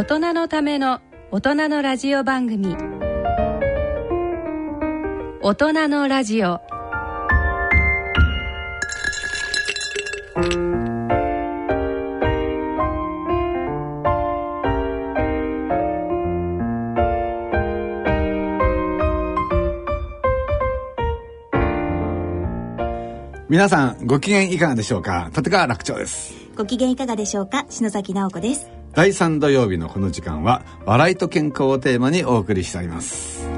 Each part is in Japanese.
大人のための大人のラジオ番組。大人のラジオ。皆さんご機嫌いかがでしょうか？立川楽長です。ご機嫌いかがでしょうか？篠崎直子です第3土曜日のこの時間は笑いと健康をテーマにお送りしております。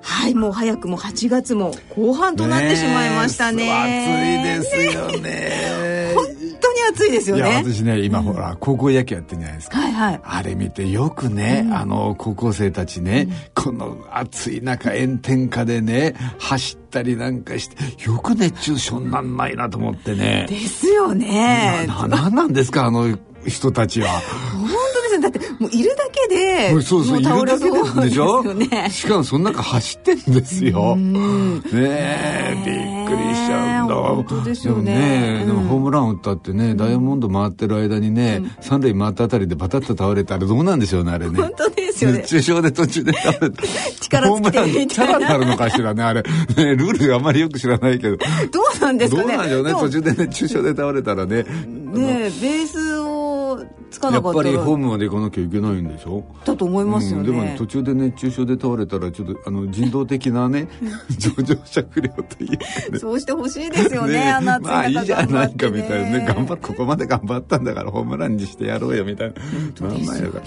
はいもう早くも8月も後半となってしまいましたね。ね暑いですよね。本当に暑いですよね。いや私ね今、ほら高校野球やってるじゃないですか、はい。はいあれ見てよくね、あの高校生たちね、この暑い中炎天下でね走ったりなんかしてよく熱中症になんないなと思ってね。ですよね。ななんなんですかあの人たちは。本当ですよだってもういるだけでそうそう、いもるだけででしょ？倒れそうですよね。しかもその中走ってんですよ。ねえ、びっくりしちゃうんだ。本当ですよねでもね、うんでもホームラン打ったってね、ダイヤモンド回ってる間にね、三塁回ったあたりでバタッと倒れたらどうなんでしょうね、あれね。本当ですよね熱中症で途中で倒れ て。力ホームランみたいなチャラになるのかしらね、あれ。ね、ルールあんまりよく知らないけど。どうなんですかねどうなんでしょうね、途中で熱中症で倒れたらね。ねえベースをつかやっなかったらぱりホームまで行かなきゃいけないんでしょ？だと思いますよね、うん、でも途中で熱中症で倒れたらちょっとあの人道的なね上場者不良というかね。そうしてほしいですよねあんな暑い中まあいいじゃないかみたいなね。頑張っここまで頑張ったんだからホームランにしてやろうよみたいな。当ですよね。まあまあやから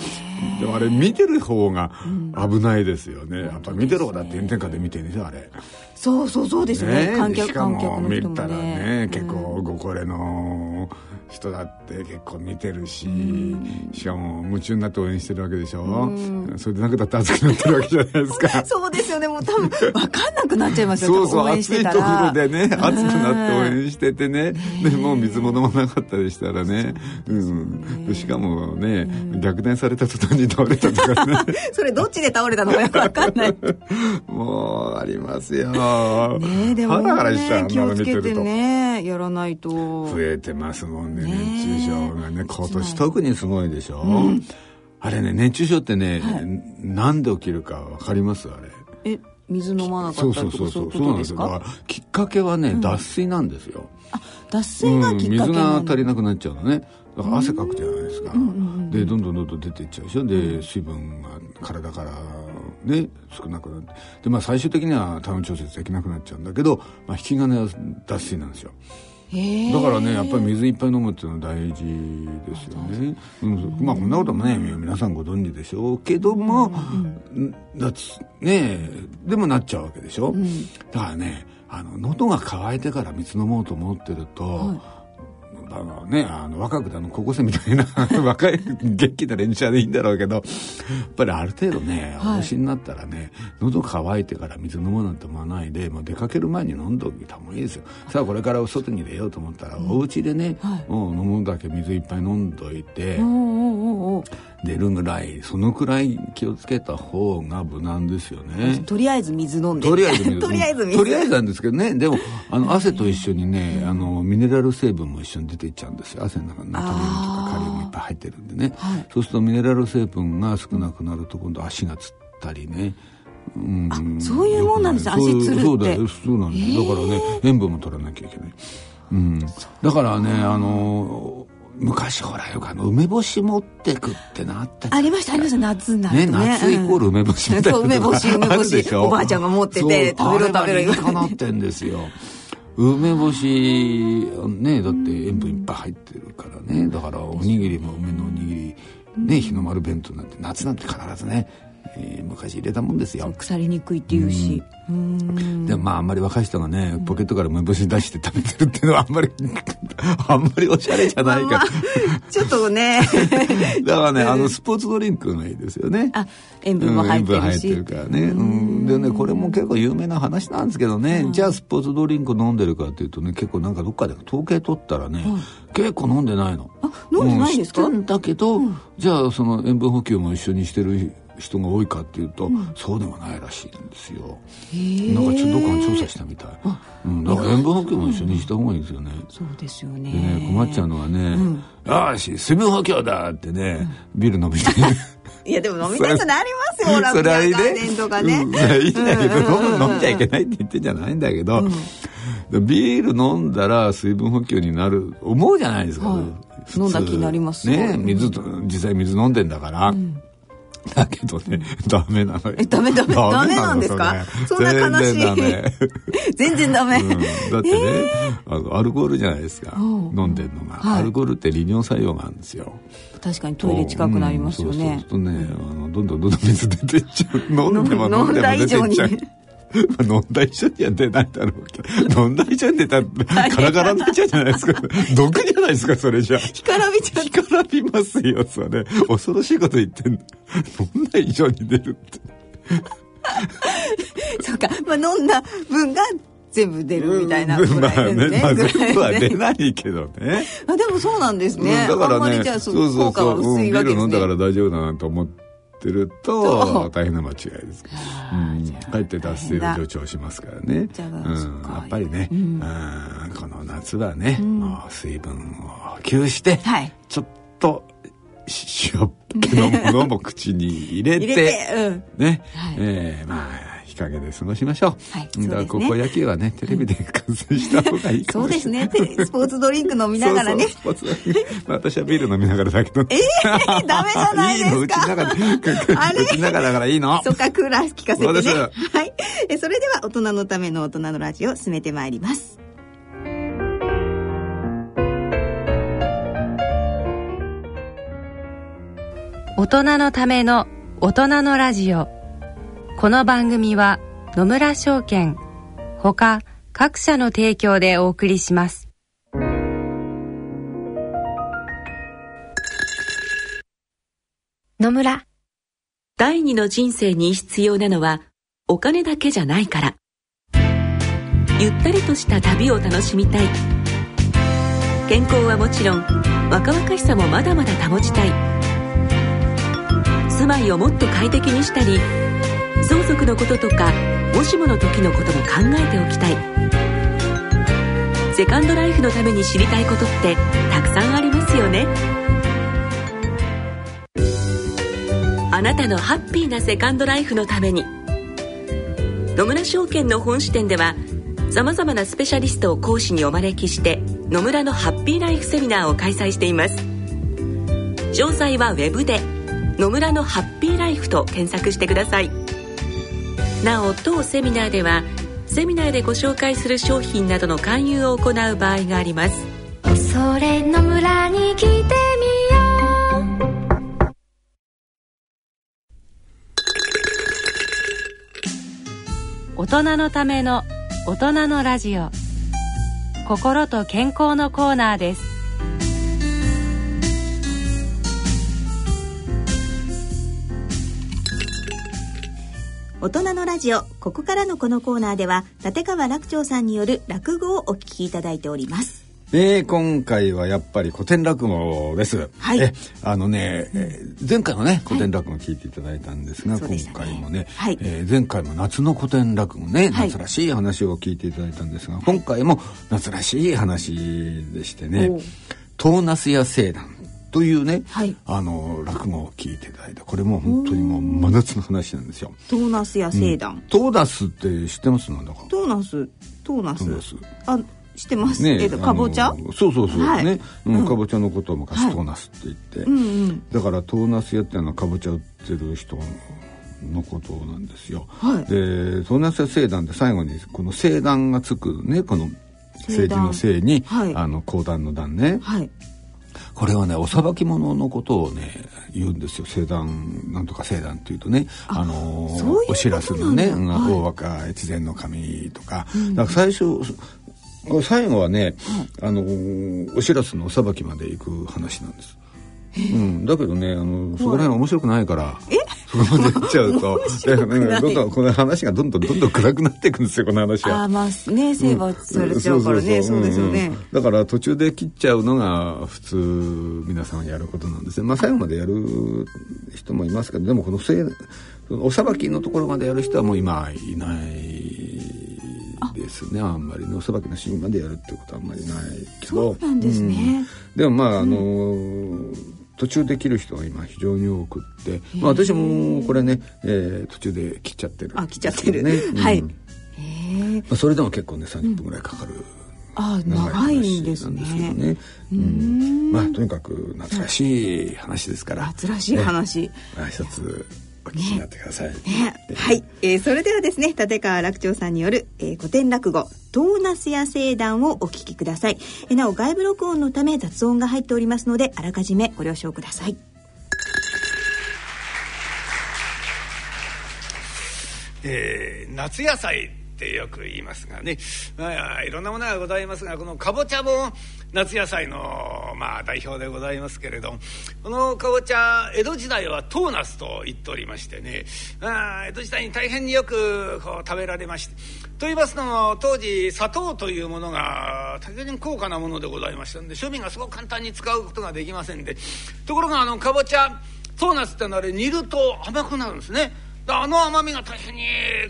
でもあれ見てる方が危ないですよね、やっぱ見てる方だって炎天下で見てるんですよあれ。そうそうそうですよね。ね。観客観客の見たら人もねね結構ご高齢の人だって結構見てるし、しかも夢中になって応援してるわけでしょ、それでなくだって熱くなってるわけじゃないですか。そうですよね。もう多分分かんなくなっちゃいますよ。そうそう応援し暑いところでね熱くなって応援しててね。でもう水も飲まなかったりしたらね。うん。でしかもね逆転された途端に倒れたとかね。それどっちで倒れたのかよく分かんない。もうありますよ。ねえでもハラハラしちゃうあん気をつけて。ねやらないと。増えてますもんね熱中症がね今年特にすごいでしょ、あれね熱中症ってね、なんで起きるかわかります？あれ。え水飲まなかったとかそういうこそう。そうなんですすよだかからきっかけはね、脱水なんですよ、あ脱水がきっかけ水が足りなくなっちゃうのね。だから汗かくじゃないですか、でどんどんどんどん出ていっちゃうでしょ？で水分が体からね少なくなって。でまあ最終的には体温調節できなくなっちゃうんだけど、まあ、引き金は脱水なんですよだからねやっぱり水いっぱい飲むっていうのは大事ですよね、うん、まあこんなこともね皆さんご存知でしょうけども、夏ねでもなっちゃうわけでしょ、だからねあの喉が渇いてから水飲もうと思ってると、あのね、あの若くてあの高校生みたいな 若い元気な連中でいいんだろうけどやっぱりある程度ねお年になったらね、喉乾いてから水飲むなんて思わないでもう出かける前に飲んでおいた方がいいですよ。さあこれから外に出ようと思ったら、お家でね、もう飲むだけ水いっぱい飲んどいて、出るぐらいそのくらい気をつけた方が無難ですよね。とりあえず水飲んで。とりあえず水 とりあえず水。とりあえずなんですけどね。でもあの汗と一緒にねあのミネラル成分も一緒に出ていっちゃうんですよ。汗の中にナトリウムとかカリウムいっぱい入ってるんでね、そうするとミネラル成分が少なくなると今度足がつったりね。うん。そういうもんなんですよく足つるって。そうだよ。そうなんです、だからね塩分も取らなきゃいけない、うん、だからねあの昔ほらよくあの梅干し持ってくってなったありましたありました。夏になるね、とね。夏イコール梅干しみたいなそう梅干し梅干し。おばあちゃんが持ってて食べろ食べろ。あれは理にかなってんですよ梅干しねだって塩分いっぱい入ってるからね。だからおにぎりも梅のおにぎりね日の丸弁当なんて夏なんて必ずね、えー昔入れたもんですよ。腐りにくいっていうし。うん。でもまああんまり若い人がねポケットから梅干し出して食べてるっていうのはあんまり あんまりおしゃれじゃないから、ちょっとね。だからね、あのスポーツドリンクがいいですよね。あ塩分も入ってるし。うん塩分入ってるからね。うん。でね、これも結構有名な話なんですけどね、じゃあスポーツドリンク飲んでるかっていうとね、結構なんかどっかで統計取ったらね、結構飲んでないの。あ飲んでないんですか？うんだけど、じゃあその塩分補給も一緒にしてる人が多いかっていうと、そうでもないらしいんですよ。なんかちょっとどっかの調査したみたい、うん、だから塩分補給も一緒にした方がいいですよね、そうですよね。でね困っちゃうのはね「よし水分補給だ!」ってね、ビール飲みたい いやでも飲みたくなりますよラブそれはガーデンとかね、いいんだけど、飲んじゃいけないって言ってんじゃないんだけど、ビール飲んだら水分補給になる思うじゃないですか、はい。飲んだ気になりますね水と実際水飲んでんだから、だけどね、ダメなのよ。えダメダメダメなんですか？そんな悲しい全然ダメ。全然ダメ、うん。だってね、あのアルコールじゃないですか、飲んでるのが、はい。アルコールって利尿作用があるんですよ。確かにトイレ近くなりますようん。ね、そうそうするとね、あのどんどんどんどん水出てっちゃう。飲んでも飲んでも出てっちゃう飲んだ以上には出ないだろうけど飲んだ以上に出たらカラカラになっちゃうじゃないですか。毒じゃないですかそれじゃ。干からびちゃっ干からびますよそれ。恐ろしいこと言ってんの。飲んだ以上に出るって。そうか、まあ、飲んだ分が全部出るみたいなぐまあらいですね。ねまあぐらい全部はで出ないけどね。あでもそうなんですね。うんだからあんまりねじゃあそそうそう効果はそう、うん、ビー薄いわけですね。ル飲んだから大丈夫だなと思ってるそう。と大変な間違いです、うん、かえって脱水を助長しますからね。うん、やっぱりね、うん、この夏はね、もう水分を補給して、はい。ちょっとし塩っ気のものも口に入れて入れて、うん。ね、はい。えーまあ日陰で過ごしましょう、はいだからそうですね高校野球はねテレビで観戦した方がいいかもしれない そうですね。でスポーツドリンク飲みながらね。そうそうスポーツまあ私はビール飲みながらだけど。えダメじゃないですかいいの？うちの中で、あれ？うちの中だからいいの？そっか、クーラー聞かせてね。そうですはい。えそれでは、大人のための大人のラジオを進めてまいります。大人のための大人のラジオこの番組は野村証券ほか各社の提供でお送りします。野村。第二の人生に必要なのはお金だけじゃないから。ゆったりとした旅を楽しみたい。健康はもちろん若々しさもまだまだ保ちたい。住まいをもっと快適にしたり相続のこととかもしもの時のことも考えておきたい。セカンドライフのために知りたいことってたくさんありますよね。あなたのハッピーなセカンドライフのために。野村証券の本支店ではさまざまなスペシャリストを講師にお招きして野村のハッピーライフセミナーを開催しています。詳細はウェブで「野村のハッピーライフ」と検索してください。なお当セミナーではセミナーでご紹介する商品などの勧誘を行う場合があります。それの村に来てみよう。大人のための大人のラジオ。心と健康のコーナーです。大人のラジオ、ここからのこのコーナーでは、立川楽長さんによる落語をお聞きいただいております。えー、今回はやっぱり古典落語です。はい。えあのね、えー前回もね古典落語聞いていただいたんですが、そうでしたね。今回もね、はい。えー前回も夏の古典落語ね、はい。夏らしい話を聞いていただいたんですが、今回も夏らしい話でしてねおう「トーナスや聖団」というね、はい。あの落語を聞いていただいたこれも本当にもう真夏の話なんですよ。トーナスや聖団。トーナスって知ってます？なんだか。トーナス、トーナス。あ、知ってます？ねえっと、かぼちゃ？そうそうそう、はい。ね、うんうん。かぼちゃのことを昔はい。トーナスって言って、うんうん。だからトーナス屋っていうのはかぼちゃ売ってる人のことなんですよ。はい。でトーナス屋聖団って最後にこの聖団がつくねこの政治の聖に、はい。あの講談の段ね。はい。これはねお裁き者のことをね言うんですよ。聖団なんとか聖団っていうとねあのお知らせのね、大若越前の神とか、だから最初最後はね、あのーお知らせのお裁きまで行く話なんです。うん、だけどねあのそこら辺面白くないから。そこまでやっちゃうと なんかどんどんこの話がどんどんどんどん暗くなっていくんですよこの話は。あまあね成敗されちゃうからね。そうですよね、だから途中で切っちゃうのが普通皆さんやることなんですね。まあ最後までやる人もいますけどでもこのせおさばきのところまでやる人はもう今いないですね。あ。んまりねおさばきのシーンまでやるっていうことはあんまりないけど。そうなんですね、うん、でもまああのー途中で切る人が今非常に多くって、まあ、私もこれね、えー、途中で切っちゃってる、あ切っちゃってる。ね、うん、はい、まあ、それでも結構ね30分ぐらいかかる、うん、あ長いんですね。ね、うん、まあとにかく夏らしい話ですから。夏らしい話、ね、一つお聞きになってください。ねね、はい、えー、それではですね、立川楽長さんによる、えー、古典落語、トーナスや聖団をお聞きください。えー、なお、外部録音のため雑音が入っておりますので、あらかじめご了承ください。えー、夏野菜ってよく言いますがね、まあ、いろんなものがございますがこのかぼちゃも夏野菜の、まあ、代表でございますけれどこのかぼちゃ江戸時代はトーナスと言っておりましてねあ江戸時代に大変によくこう食べられましてと言いますのも当時砂糖というものが大変高価なものでございましたんで庶民がすごく簡単に使うことができませんでところがあのかぼちゃトーナスってのはあれ煮ると甘くなるんですね。あの甘みが大変に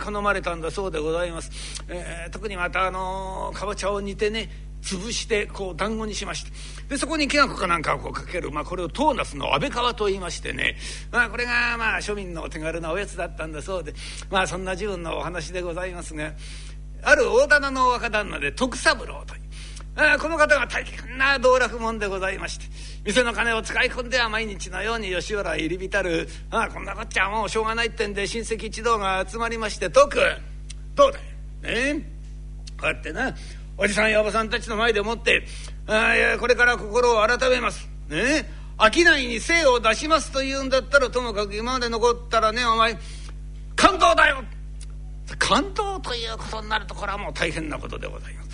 好まれたんだそうでございます、えー、特にまたあのかぼちゃを煮てね潰してこう団子にしまして。でそこにきな粉かなんかをこうかける、まあ、これをトーナスの安倍川と言いましてね、まあ、これがまあ庶民の手軽なおやつだったんだそうで。まあそんな自分のお話でございますがある大棚の若旦那で徳三郎という。あこの方が大変な道楽者でございまして店の金を使い込んでは毎日のように吉原入り浸るあこんなこっちゃもうしょうがないってんで親戚一同が集まりまして「徳どうだいねこうやってなおじさんやおばさんたちの前でもってあこれから心を改めます。ね商いに精を出しますと言うんだったらともかく今まで残ったらねお前感動だよ感動ということになるとこれはもう大変なことでございます。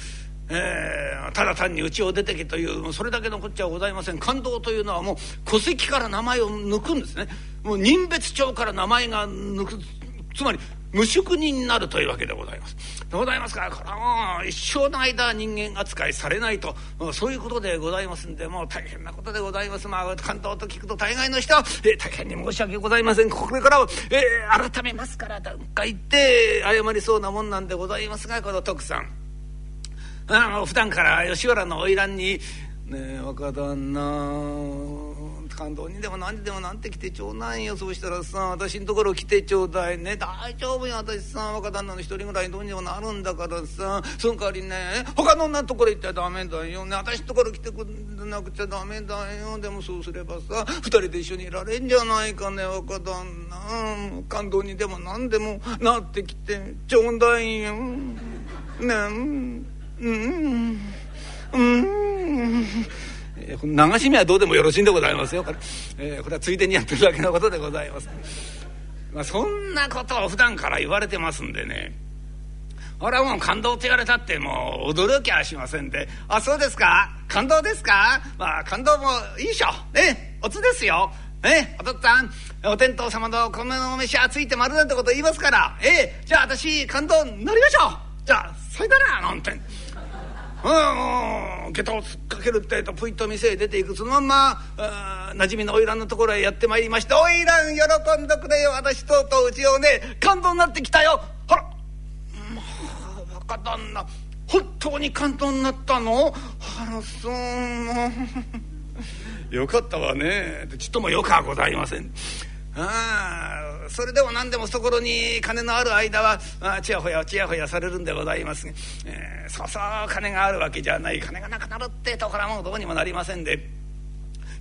えー、ただ単に家を出てけというそれだけのこっちゃございません。感動というのはもう戸籍から名前を抜くんですね。もう人別帳から名前が抜くつまり無職人になるというわけでございます。でございますか？らこれはもう一生の間人間扱いされないと。そういうことでございますんでもう大変なことでございます。まあ関東と聞くと大概の人は、えー、大変に申し訳ございません。これからは、えー、改めますからとか言って謝りそうなもんなんでございますがこの徳さん。あ普段から吉原の花魁に「ねえ若旦那関東にでも何にでもなんて来てちょうだいよ。そうしたらさ私のところ来てちょうだいね。大丈夫よ。私さ若旦那の一人ぐらいどうにもなるんだからさ。その代わりね他の女のところ行ったらダメだよね。私のところ来てくんなくちゃダメだよ。でもそうすればさ二人で一緒にいられんじゃないかね若旦那。感動にでも何でもなってきてちょうだいよ。ね。えうん。うん、流し目はどうでもよろしいんでございますよ。これ,、えー、これはついでにやってるだけのことでございます、まあ、そんなことを普段から言われてますんでね。俺はもう感動って言われたってもう驚きはしませんで「あそうですか？感動ですか？まあ感動もいいでしょ。ね。おつですよ。えお父っつぁんお天道様の米のお飯はついてまるなんてこと言いますから。え。じゃあ私感動になりましょう。じゃあさよならなんて。うん下駄を突っかけるってえとぷいと店へ出ていくそのまんまなじみの花魁のところへやってまいりまして「花魁喜んでくれよ私とうとううちをね感動になってきたよ」ほらまあ若旦那本当に感動になったの？あらそう。よかったわね。ちっともよくはございません。あそれでも何でも懐に金のある間はちやほやちやほやされるんでございますが、えー、そうそう金があるわけじゃない金がなくなるってところはもうどうにもなりませんで。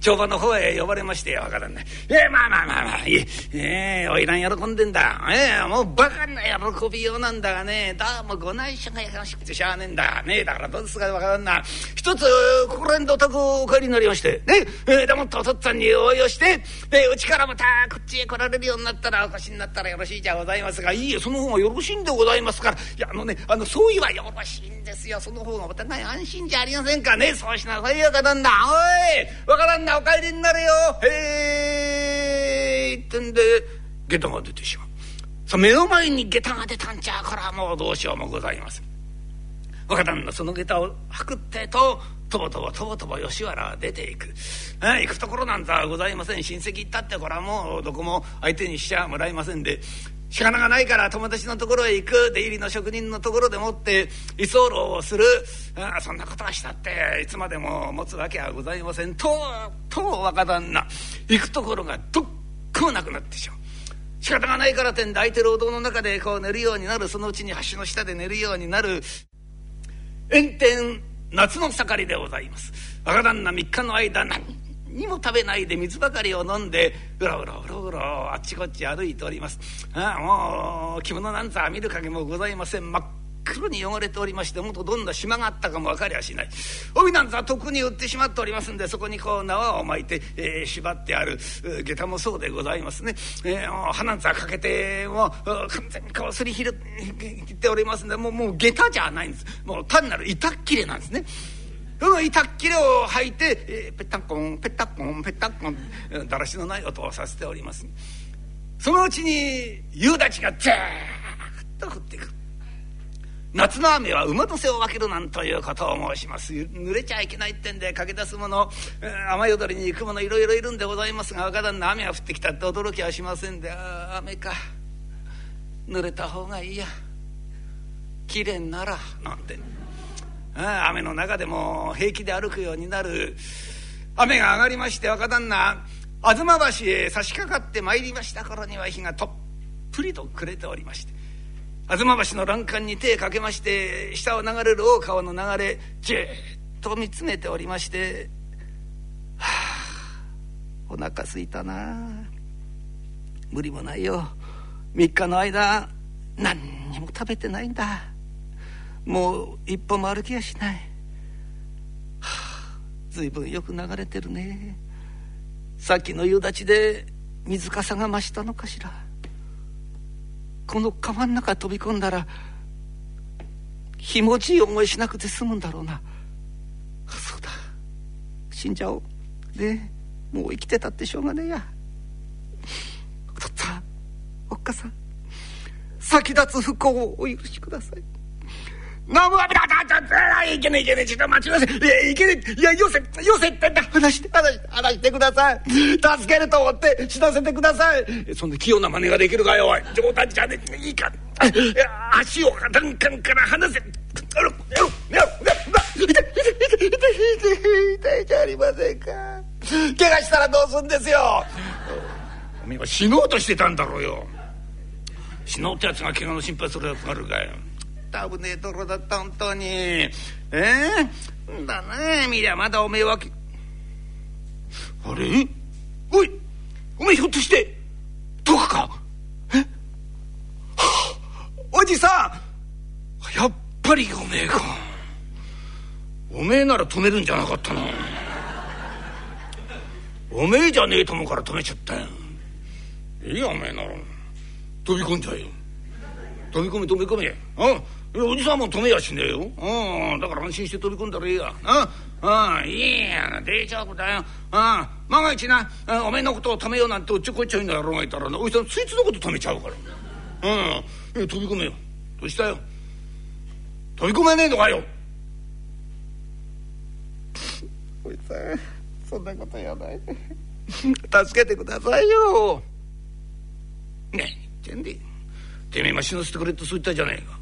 帳場の方へ呼ばれまして、わからない。えー、まあまあまあまあ、え、えー、おいらん喜んでんだ。えー、もうバカな喜びようなんだがね、どうもご内緒が優しくてしゃあねえんだ。ねえ、だからどうですかわからんな。一つ、心んどとくお帰りになりまして、ね、えー、でもってお父っつぁんに応用して、で、うちからまたこっちへ来られるようになったら、お越しになったらよろしいじゃございますが、いいえ、その方がよろしいんでございますから、いや、あのね、あの、そういはよろしいんですよ。その方がお互い安心じゃありませんかね。そうしなさいよ、かなんだ。おい、わからんな、お帰りになれよ。へえってんで下駄が出てしまう。さ目の前に下駄が出たんちゃうからもうどうしようもございません。若旦那その下駄を履くってととぼとぼとぼとぼ吉原は出ていく、ああ行くところなんざございません。親戚行ったってこれはもうどこも相手にしちゃもらえませんで。仕方がないから友達のところへ行く出入りの職人のところでもって居候をする。ああそんなことはしたっていつまでも持つわけはございません。とと若旦那行くところがどっこもなくなってしまう。仕方がないからってんで空いてるお堂の中でこう寝るようになる。そのうちに橋の下で寝るようになる。炎天夏の盛りでございます。若旦那3日の間何にも食べないで水ばかりを飲んでうろうろうろうろあっちこっち歩いております。ああもう着物なんざ見る影もございません。真っ黒に汚れておりましてもっとどんな島があったかも分かりゃしない。帯なんざとっくに売ってしまっておりますんでそこにこう縄を巻いて、えー、縛ってある下駄もそうでございますね、えー、歯なんざかけてもう完全にこうすりひるっておりますんでもうもう下駄じゃないんです。もう単なる板っ切れなんですね。その板っきれを履いて、えー、ペッタンコンペッタンコンペッタンコンだらしのない音をさせております。そのうちに夕立がザーッと降ってくる。夏の雨は馬の背を分けるなんということを申します。濡れちゃいけないってんで駆け出す者雨宿りに行く者いろいろいるんでございますが若旦那雨が降ってきたって驚きはしませんで。あ雨か。濡れた方がいいや。きれいならなんて。雨の中でも平気で歩くようになる。雨が上がりまして若旦那吾妻橋へ差し掛かってまいりました頃には日がとっぷりと暮れておりまして吾妻橋の欄干に手をかけまして下を流れる大川の流れじっと見つめておりましてはあお腹すいたな無理もないよ。3日の間何にも食べてないんだ。もう一歩も歩きやしない、はあ、随分よく流れてるね。さっきの夕立で水かさが増したのかしら。この川の中飛び込んだらひもじいい思いしなくて済むんだろうな。そうだ。死んじゃおう。でもう生きてたってしょうがねえや。お父っつぁんおっかさん。先立つ不幸をお許しください。ナムアビラだだいけねいけねちょっと待ちなさいいやいけねいやよせよせってんだ話して話して話してください助けると思って死なせてくださいそんな器用な真似ができるかよおい冗談じゃねえいいか足を欄干から離せあろやろやろ痛い痛い痛い痛い痛いじゃありませんか怪我したらどうすんですよおめえは死のうとしてたんだろうよ死のうってやつが怪我の心配するやつがあるかよ危ねえところだった本当に。ええだね見りゃまだおめえはあれ？おいおめえひょっとしてどこか？え、はあ、おじさんやっぱりおめえか。おめえなら止めるんじゃなかったな。おめえじゃねえと思うから止めちゃったよ。いいよおめえなら。飛び込んじゃえよ。飛び込め飛び込めうんおじさんも止めやしねえよ。うん、だから安心して飛び込んだらいいや。うん、うん、いいや、大丈夫だよ。うん、万が一な、おめえのことを止めようなんておっちょこっちゃいんだろうがいたらな、おじさんそいつのこと止めちゃうから。うん、飛び込めよ。どうしたよ？飛び込めねえのかよ。おじさん、そんなこと言わないで。助けてくださいよ。ねえ、言ってんで。てめえも死なせてくれってそう言ったじゃねえか。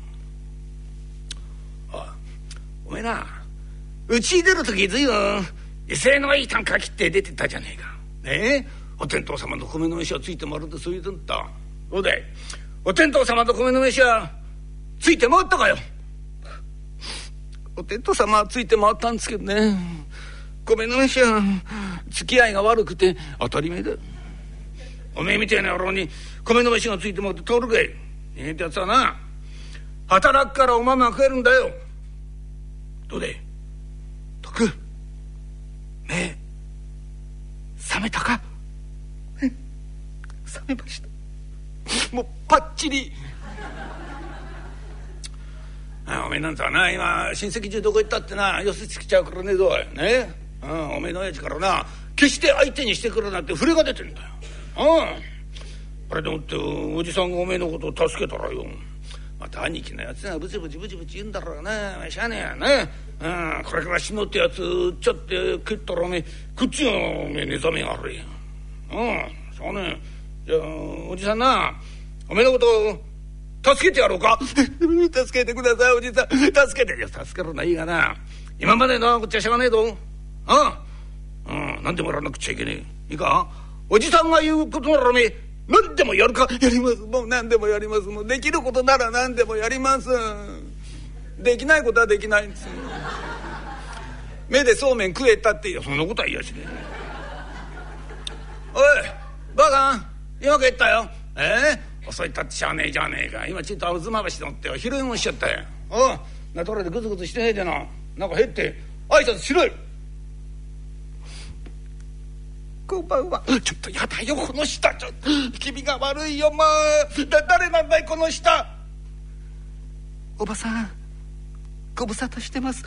おめえなうち出る時随分威勢のいい短歌切って出てたじゃねえか。ねえ？お天道様の米の飯はついて回るってそう言うんだ。そうだいお天道様の米の飯はついて回ったかよ。お天道様はついて回ったんですけどね。米の飯は付き合いが悪くて当たり前だ。おめえみたいな野郎に米の飯がついて回って通るかいええってやつはな働くからおまま食えるんだよ。どうで？徳目覚めたか？覚めました。もうパッチリ。あおめえなんざな今親戚中どこ行ったってな寄せつけちゃうからねえぞね？うんおめえの親父からな決して相手にしてくるなんて触れが出てんだよ。うんあれでもっておじさんがおめえのことを助けたらよ。また兄貴のやつがブチブチブチブチ言うんだろうな。しゃあねえやね、うん、これから死のうってやつちょって食ったらおめえ。こっちがおめえ寝覚めが悪いうんそうねじゃあおじさんなおめえのこと助けてやろうか。助けてくださいおじさん。助けていや助けるのはいいがな。今までのこっちはしょうがねえぞ。うん、うん、何でもやらなくちゃいけねえ。いいか？おじさんが言うことならおめえ何でもやるかやります。もう何でもやります。もうできることなら何でもやります。できないことはできないんです。目でそうめん食えたっていやそんなことは言いやしねおいばあさん今帰ったよ。ええー、遅いったってしゃあねえじゃねえか。今ちょっと吾妻橋乗ってよ。拾いもしちゃったよ。おうなところでグズグズしてねえでな。なんか減って挨拶しろよ。こんばんは。ちょっとやだよ、この下。ちょっと、気味が悪いよ、まあ。誰なんだい、この下。おばさん、ご無沙汰してます。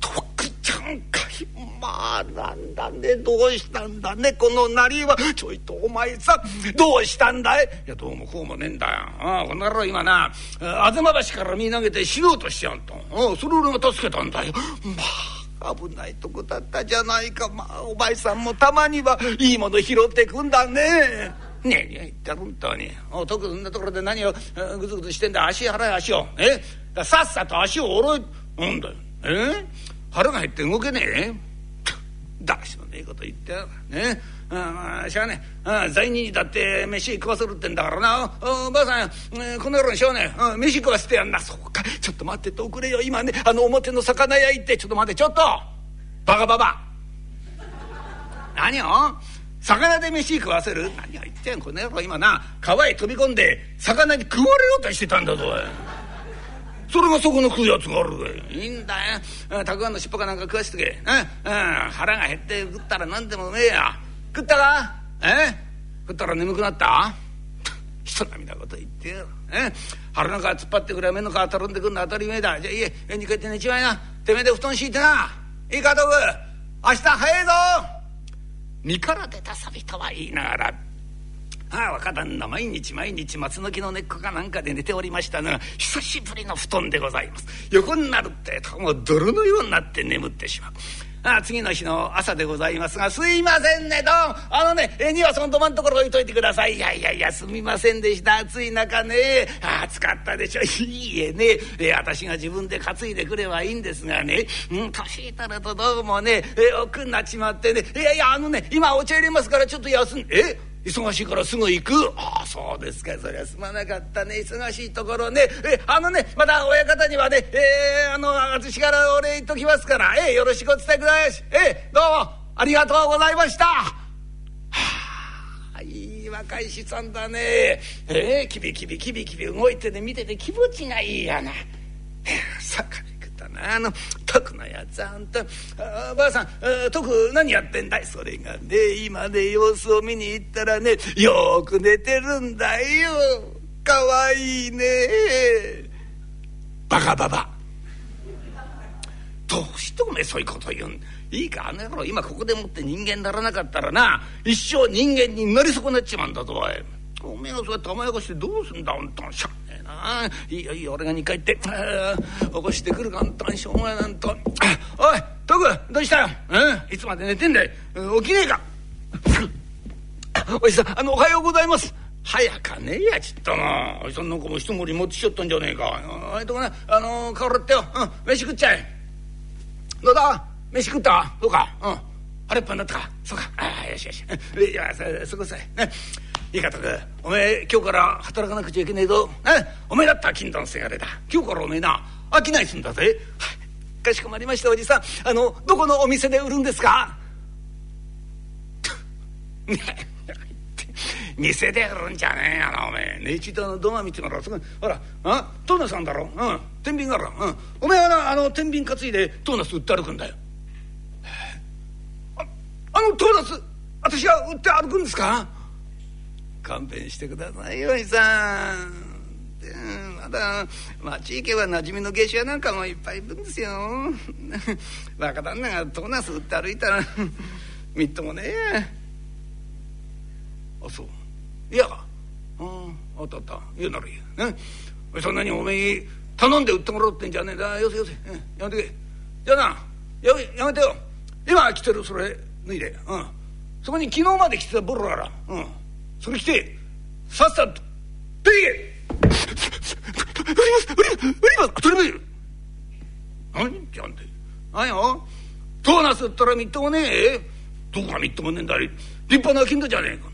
徳ちゃんかい。まあ、なんだね、どうしたんだね、このなりは。ちょいと、お前さ、どうしたんだい？いや、どうもこうもねえんだよ。ああ、この野郎今な、吾妻橋から見投げて死のうとしちゃうと。ああ、それ俺が助けたんだよ。まあ。危ないとこだったじゃないか。まあお前さんもたまにはいいもの拾ってくんだね。ねえ言って本当に。お特んなところで何をぐずぐずしてんだ。足払い足を。え？さっさと足を下ろい。なんだよ。え？腹が減って動けねえ。だしもねえこと言ってねあしゃあねあ罪人にだって飯食わせるってんだからな。おばあさん、えー、この野郎にしょうね飯食わせてやんな。そうか。ちょっと待ってておくれよ。今ねあの表の魚屋行って。ちょっと待ってちょっと。バカババ。何を魚で飯食わせる？何を言ってんこの野郎。今な川へ飛び込んで魚に食われようとしてたんだぞ。それがそこの食うやつがあるいいんだよ。たくあんの尻尾かなんか食わしてけ、うん、腹が減って食ったら何でもうめえや。食ったか？え？食ったら眠くなった？人並みなこと言ってよ。え？腹の皮突っ張ってくれ目の皮たるんでくんの当たり前だ。じゃあいいえ家に帰って寝ちまいな。てめえで布団敷いてな。いいか道具明日早いぞ。身から出たサビとは言いながら。ああ若旦那毎日毎日松の木の根っこかなんかで寝ておりましたのが久しぶりの布団でございます。横になるってともう泥のようになって眠ってしまうあ次の日の朝でございますが「すいませんねどんあのねえにはその土間んところ置いといてください」「いやいやいやすみませんでした。暑い中ね。暑かったでしょ。いいえね。え私が自分で担いでくればいいんですがね。うん年いたらとどうもね。え奥になっちまってね。いやいやあのね今お茶入れますからちょっと休んで。え忙しいからすぐ行く。ああそうですか。そりゃすまなかったね。忙しいところね。えあのねまた親方にはねえー、あの私からお礼言っときますから。えー、よろしくお伝えください。えー、どうもありがとうございました。はあいい若い資産だね。えー、キビキビキビキビ動いてね見てて気持ちがいいやな。さかなあの徳のやつあんた。あばあさん徳何やってんだい？それがね。今ね様子を見に行ったらねよく寝てるんだよ。かわいいね。バカババ。どうしておめえそういうこと言うん。いいかあの野郎。今ここでもって人間にならなかったらな。一生人間になり損なっちまうんだぞお前がそうやって甘やかしてどうすんだあんた。しゃあいいよいいよ俺が2階行って起こしてくるかんたんしょうがなんと。おい徳どうしたよ、うん、いつまで寝てんだい？起きねえか。おじさんあのおはようございます。早かねえやちっとなおじさんなんかも一盛り持ってきちゃったんじゃねえか。あいとこねあの顔洗ってよ、うん、飯食っちゃえ。どうだ？飯食った？どうか。うん。あれっぱになったか。そうか。あよしよし。いやそこさえ。ねいいかとくおめえ今日から働かなくちゃいけねえぞ。おめえだったら金丹せがれだ。今日からおめえな商いすんだぜ。かしこまりましたおじさん。あのどこのお店で売るんですか？店で売るんじゃねえやなおめえ。ね一度の土間見てもらうそこほらあ？トーナスさんだろ？うん。天秤がある。うん。おめえはなあの天秤担いでトーナス売って歩くんだよ。ああのトーナス私が売って歩くんですか？勘弁してくださいよ兄さん。まだ町行けば馴染みの下手屋なんかもいっぱいいるんですよ。若旦那がトーナス売って歩いたら みっともねえ。あそう。いや。かうんあったあった。言うならいいねそんなにおめえ頼んで売ってもらおうってんじゃねえだ。よせよせ、うん、やめてけじゃあなやめやめてよ。今着てるそれ脱いで。うん。そこに昨日まで着てたボロあら。うん。それ着てさっさと出てけ売ります売ります売ります当たり前何じゃんて。何よ？トーナスったらみっともねえ。どこがみっともねえんだ立派な金だじゃねえか。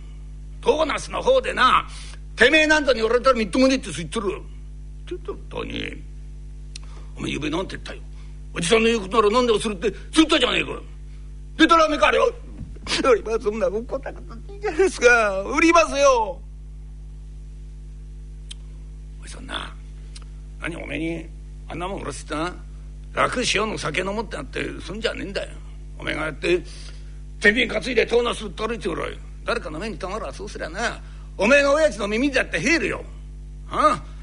トーナスの方でなてめえなんだに言われたらみっともねえって言ってる。って言ったにお前ゆうべなんて言ったよ。おじさんの言うことなら何でもするって言ったじゃねえか。でたらめかあれよ売りますそんな怒ったこと。いいですか？売りますよ。おいそんな。何おめえにあんなもん売らせてな。楽しようの酒飲もうってなってすんじゃねえんだよ。おめえがやって天秤担いでトーナスって歩いておら誰かの目にたまらそうすりゃな。おめえの親父の耳だって入るよ。ああ？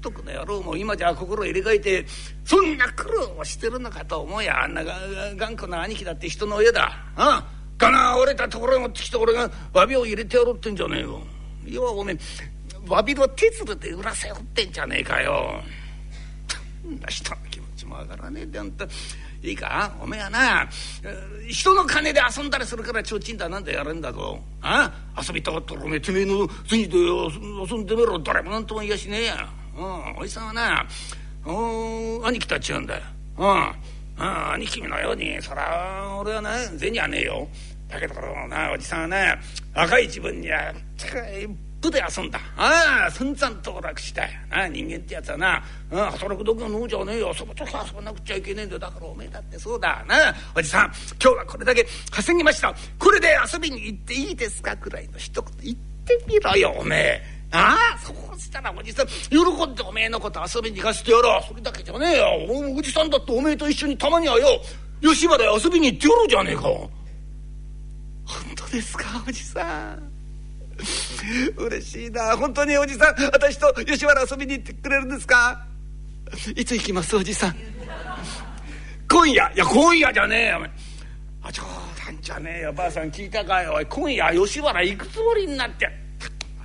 とくの野郎も今じゃ心入れ替えてそんな苦労をしてるのかと思うや。あんなが頑固な兄貴だって人の親だ。ああ？かな折れたところへ持ってきて俺が詫びを入れてやろうってんじゃねえよ。いやおめえ詫びの手鶴で売らせよってんじゃねえかよ。んな人の気持ちもわからねえであんた。いいか？おめえはな人の金で遊んだりするからちょうちんだなんだやれんだぞ。あ？遊びたかったらおめえてめえの銭で遊んでみろ。誰もなんとも言いやしねえや。うんおじさんはな兄貴とは違うんだよ。うん。兄貴のようにそら俺はな銭はねえよ。だけどなおじさんはな若い自分には一歩で遊んだ。ああ寸々と楽した。よな人間ってやつはな、うん、働く時は飲うじゃねえよ遊ぶ時は遊ばなくちゃいけねえんだよ。だからおめえだってそうだ。なおじさん今日はこれだけ稼ぎました。これで遊びに行っていいですか？くらいの一言言ってみろよおめえ。ああそうしたらおじさん喜んでおめえのこと遊びに行かせてやろう。それだけじゃねえよ。おじさんだっておめえと一緒にたまにはよ吉原へ遊びに行ってやろうじゃねえか。本当ですかおじさん。嬉しいな。本当におじさん私と吉原遊びに行ってくれるんですか？いつ行きますおじさん。今夜？いや今夜じゃねえよ。あ冗談じゃねえよ。ばあさん聞いたかよ今夜吉原行くつもりになって。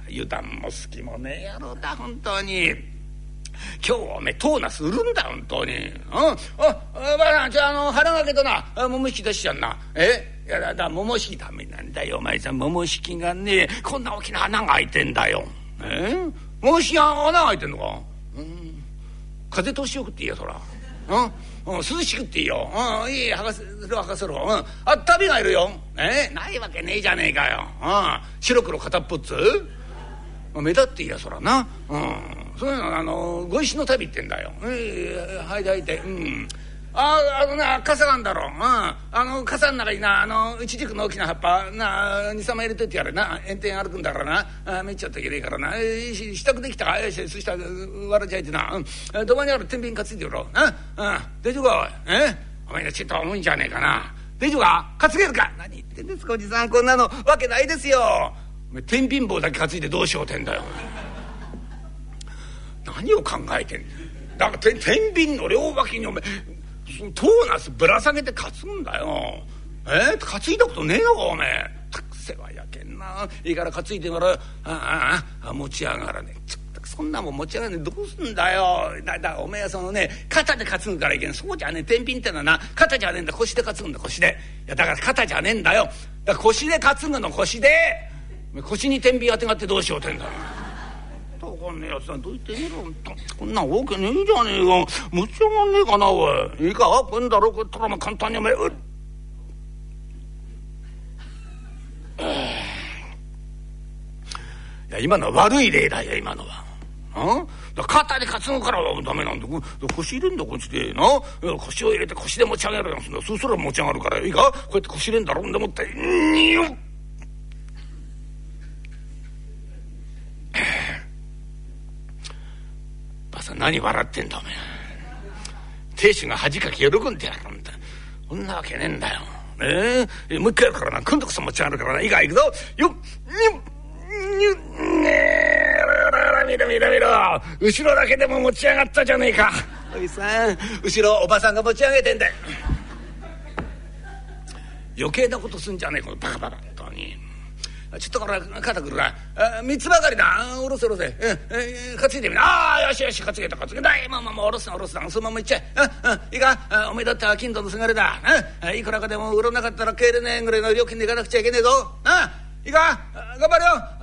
油断も隙もねえ野郎だ本当に。今日おめえトーナス売るんだ本当に。うん。あばあさんじゃあの腹掛けとな。桃引き出しちゃんな。え？いやだだ桃引きダメなんだよ。お前さん桃引きがねこんな大きな穴が開いてんだよ。え？桃引きが穴が開いてんのか？うん。風通しよくっていいよそら。うん。うん、涼しくっていいよ。うん、いい、はかせろ、はかせろ。うん、あ、旅がいるよ。え？ないわけねえじゃねえかよ。うん、白黒片っぽっつ？目立っていやそらな。うん、そういうの、あの、ご石の旅ってんだよ。えー、はい、だいて、うん。ああのな傘があんだろう、うん、あの傘の中になあのイチジクの大きな葉っぱな23枚入れといてやれな。炎天歩くんだからな。あめっちゃったきれいからな、えー、支度できたか？よしそしたら笑っちゃいてな、うん、土間にある天秤担いでよろな、うん、大丈夫かおい？え？お前のちょっと重いんじゃねえかな。大丈夫か？担げるか？何言ってんですかおじさん。こんなの。わけないですよ。天秤棒だけ担いでどうしようってんだよ。何を考えてんだから天秤の両脇にお前トーナスぶら下げて担ぐんだよ。え？ー、担いだことねえのかおめえ。たくせはやけんな。いいから担いでもらう。あああ持ち上がらねえ。そんなもん持ち上がらねえどうすんだよ。だだおめえはそのね肩で担ぐからいけん。そうじゃねえ天秤ってのはな肩じゃねえんだ腰で担ぐんだ腰で。いやだから肩じゃねえんだよ。だから腰で担ぐの腰で。腰に天秤当てがってどうしようってんだよ。かんねえやつだどいてみろこんなわけねえじゃねえか。むちゃがねえかなおい。いいかこんだろこったらま簡単にお前うっ。いや今のは悪い例だよ今のは。あだ肩で担ぐからはダメなんだ。腰入れんだこっちで。な？腰を入れて腰で持ち上げるんだそうすら持ち上がるから。いいか？こうやって腰入れんだろんでもってによっさん何笑ってんだおめえ亭主が恥かき喜んでやるんだ。そんなわけねえんだよ。ねえもう一回やるからな。今度こそ持ち上がるからな。いいかいくぞ。よっにゅにゅねえ見ろ見ろ見ろ後ろだけでも持ち上がったじゃねえか。おじさん後ろおばさんが持ち上げてんだよ。余計なことすんじゃねえこのバカバカちょっとこれ肩くるな。三つばかりだ。おろせおろせ、うん担いでみな。あよしよし担げた担げた。まあまあまあおろすなおろすな。そのままいっちゃえ。うんうんいいか。おめえだっては金土のせがれだ。うんいくらかでも売らなかったら帰れねえぐらいの料金でいかなくちゃいけねえぞ。うんいいか。頑張れよ。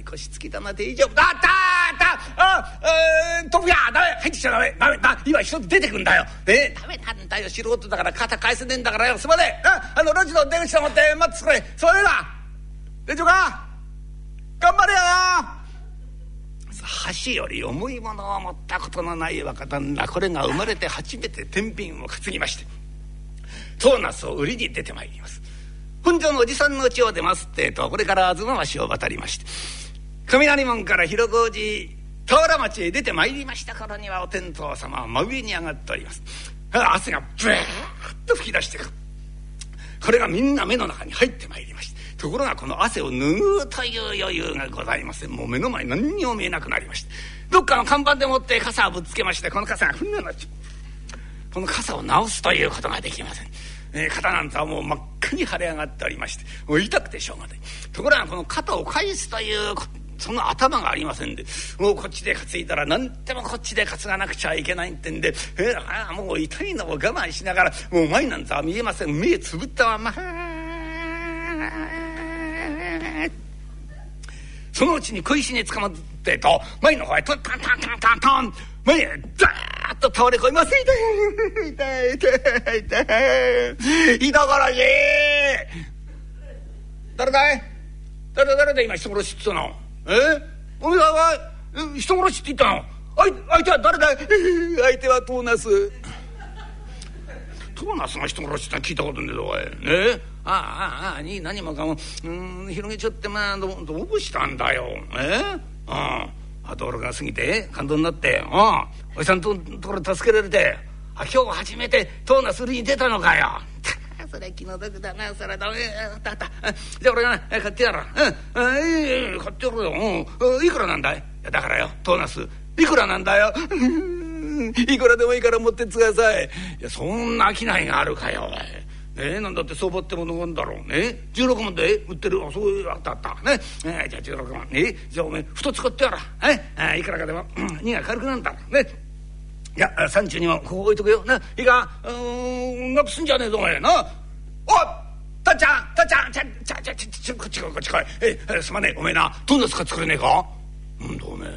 い腰つきだな大丈夫。だあったあったあえー、豆腐屋ダメ入ってきちゃダメ。ダメだ今一つ出てくんだよ。え？ダメなんだよ素人だから。肩返せねえんだからよ。すまねえ。ああの路地の出口を持って。待ってくれ。そういうな大丈夫か？頑張れよ橋より重いものを持ったことのない若旦那。これが生まれて初めて天秤を担ぎまして。トーナスを売りに出てまいります。本所のおじさんの家を出ますってとこれから東橋を渡りまして。雷門から広小路田原町へ出てまいりました頃にはお天道様は真上に上がっております。汗がブーッと吹き出してくる。これがみんな目の中に入ってまいりましてところがこの汗を拭うという余裕がございません。もう目の前何にも見えなくなりましてどっかの看板でもって傘をぶつけましてこの傘がふんななっち。ゃうこの傘を直すということができません、えー、肩なんざはもう真っ赤に腫れ上がっておりましてもう痛くてしょうがない。ところがこの肩を返すというその頭がありませんでもうこっちで担いだら何でもこっちで担がなくちゃいけないってんで、えー、あもう痛いのを我慢しながらもう前なんざ見えません。目つぶったままそのうちに小石につかまってと前の方へトントントントントントン前へザーッと倒れ込みます。痛い痛い痛い痛い痛からしい誰だい？誰誰だ今人殺しって言ったの。え？お前は人殺しって言ったの？相手は誰だい？相手はトーナス。トーナスが人殺しって聞いたことねえぞおい。ね？ああああに何もかも。うん広げちゃってまあどどうしたんだよ？え？ああ道路が過ぎて感動になって。ああおじさんとところ助けられてあ今日初めてトーナス売りに出たのかよ。それ気の毒だなそれだめだ。ったじゃあ俺が買ってやるう。ん。いい買ってやるようん。いくらなんだい？だからよトーナス。いくらなんだよ？いくらでもいいから持ってってください。いやそんな商いがあるかよえー、なんだって相場ってものがあるんだろう。ね16万で売ってる。あそういうあったあった。ねえ。ー、じゃあ16万ねじゃあおめえ2つ買ってやらえいくらかでも。荷が軽くなんだね。いや32万ここ置いとくよ。ないいかうんなくすんじゃねえぞお前な。おたっちゃんたっちゃんちゃちゃちゃちゃちゃこっち来いこっち来い。ええすまねえおめえな。どんな使ってくれねえか？うんだおめえ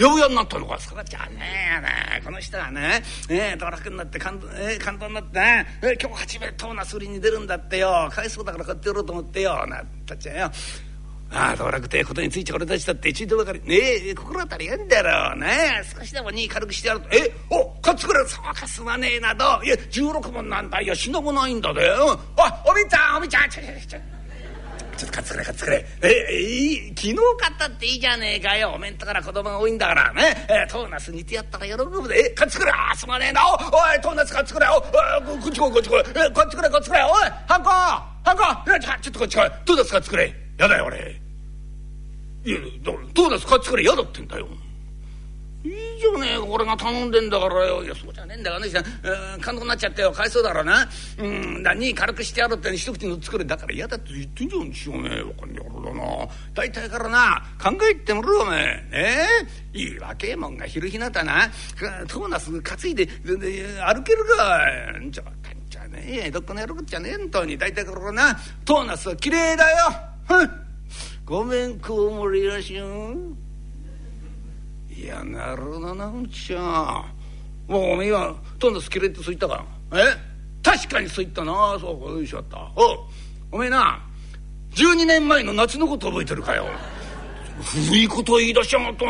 八百屋になったのか？そうじゃねえねこの人はね。え道楽になって感動,、えー、感動になってね、えー、今日初めてトーナスりに出るんだってよ。かわいそうだから買ってやろうと思ってよ。なたっちゃんよ。ああ道楽ってことについて俺たちだって一度ばかり。ねえ心当たりやんだろうね少しでも荷軽くしてやると。えお買ってくれそうかすまねえなど。いや16万なんだ。いやしのもないんだで、うん、あおみちゃんおみちゃん。ちょちょちょちょ。っと買ってくれ買ってくれえいい昨日買ったっていいじゃねえかよ。おめんとから子供が多いんだから。ね。えトーナス煮てやったら喜ぶで。え買ってくれあすまねえな。おおいトーナス買ってくれおこっち来いこっち来い。え買ってくれ買ってくれおいハンコハンコ。ちょっとこっち来い。トーナス買ってくれやだよ俺。いやトーナス買ってくれやだってんだよ。いいじゃねえ俺が頼んでんだからよ。いやそうじゃねえんだからね感動になっちゃってよ。かわいそうだろうな。うん何軽くしてやるって一口の作れだから嫌だって言ってんじゃんしょうね。えわかんねえ俺だな。大体からな。考えてもらおうおめえ。ねえ。いい若えもんが昼日なたな。トーナス担いで歩けるかじゃあじゃねえ。どっこの野郎じゃねえんとに。大体からな。トーナスは綺麗だよ。ごめんこうもりらしん。いやなるほどなうちゃもうおめえはとんどスキレットそう言ったかえ？確かにそう言ったな。そうかよいしょった。おおめえな12年前の夏のこと覚えてるかよ？古いこと言い出しやがった。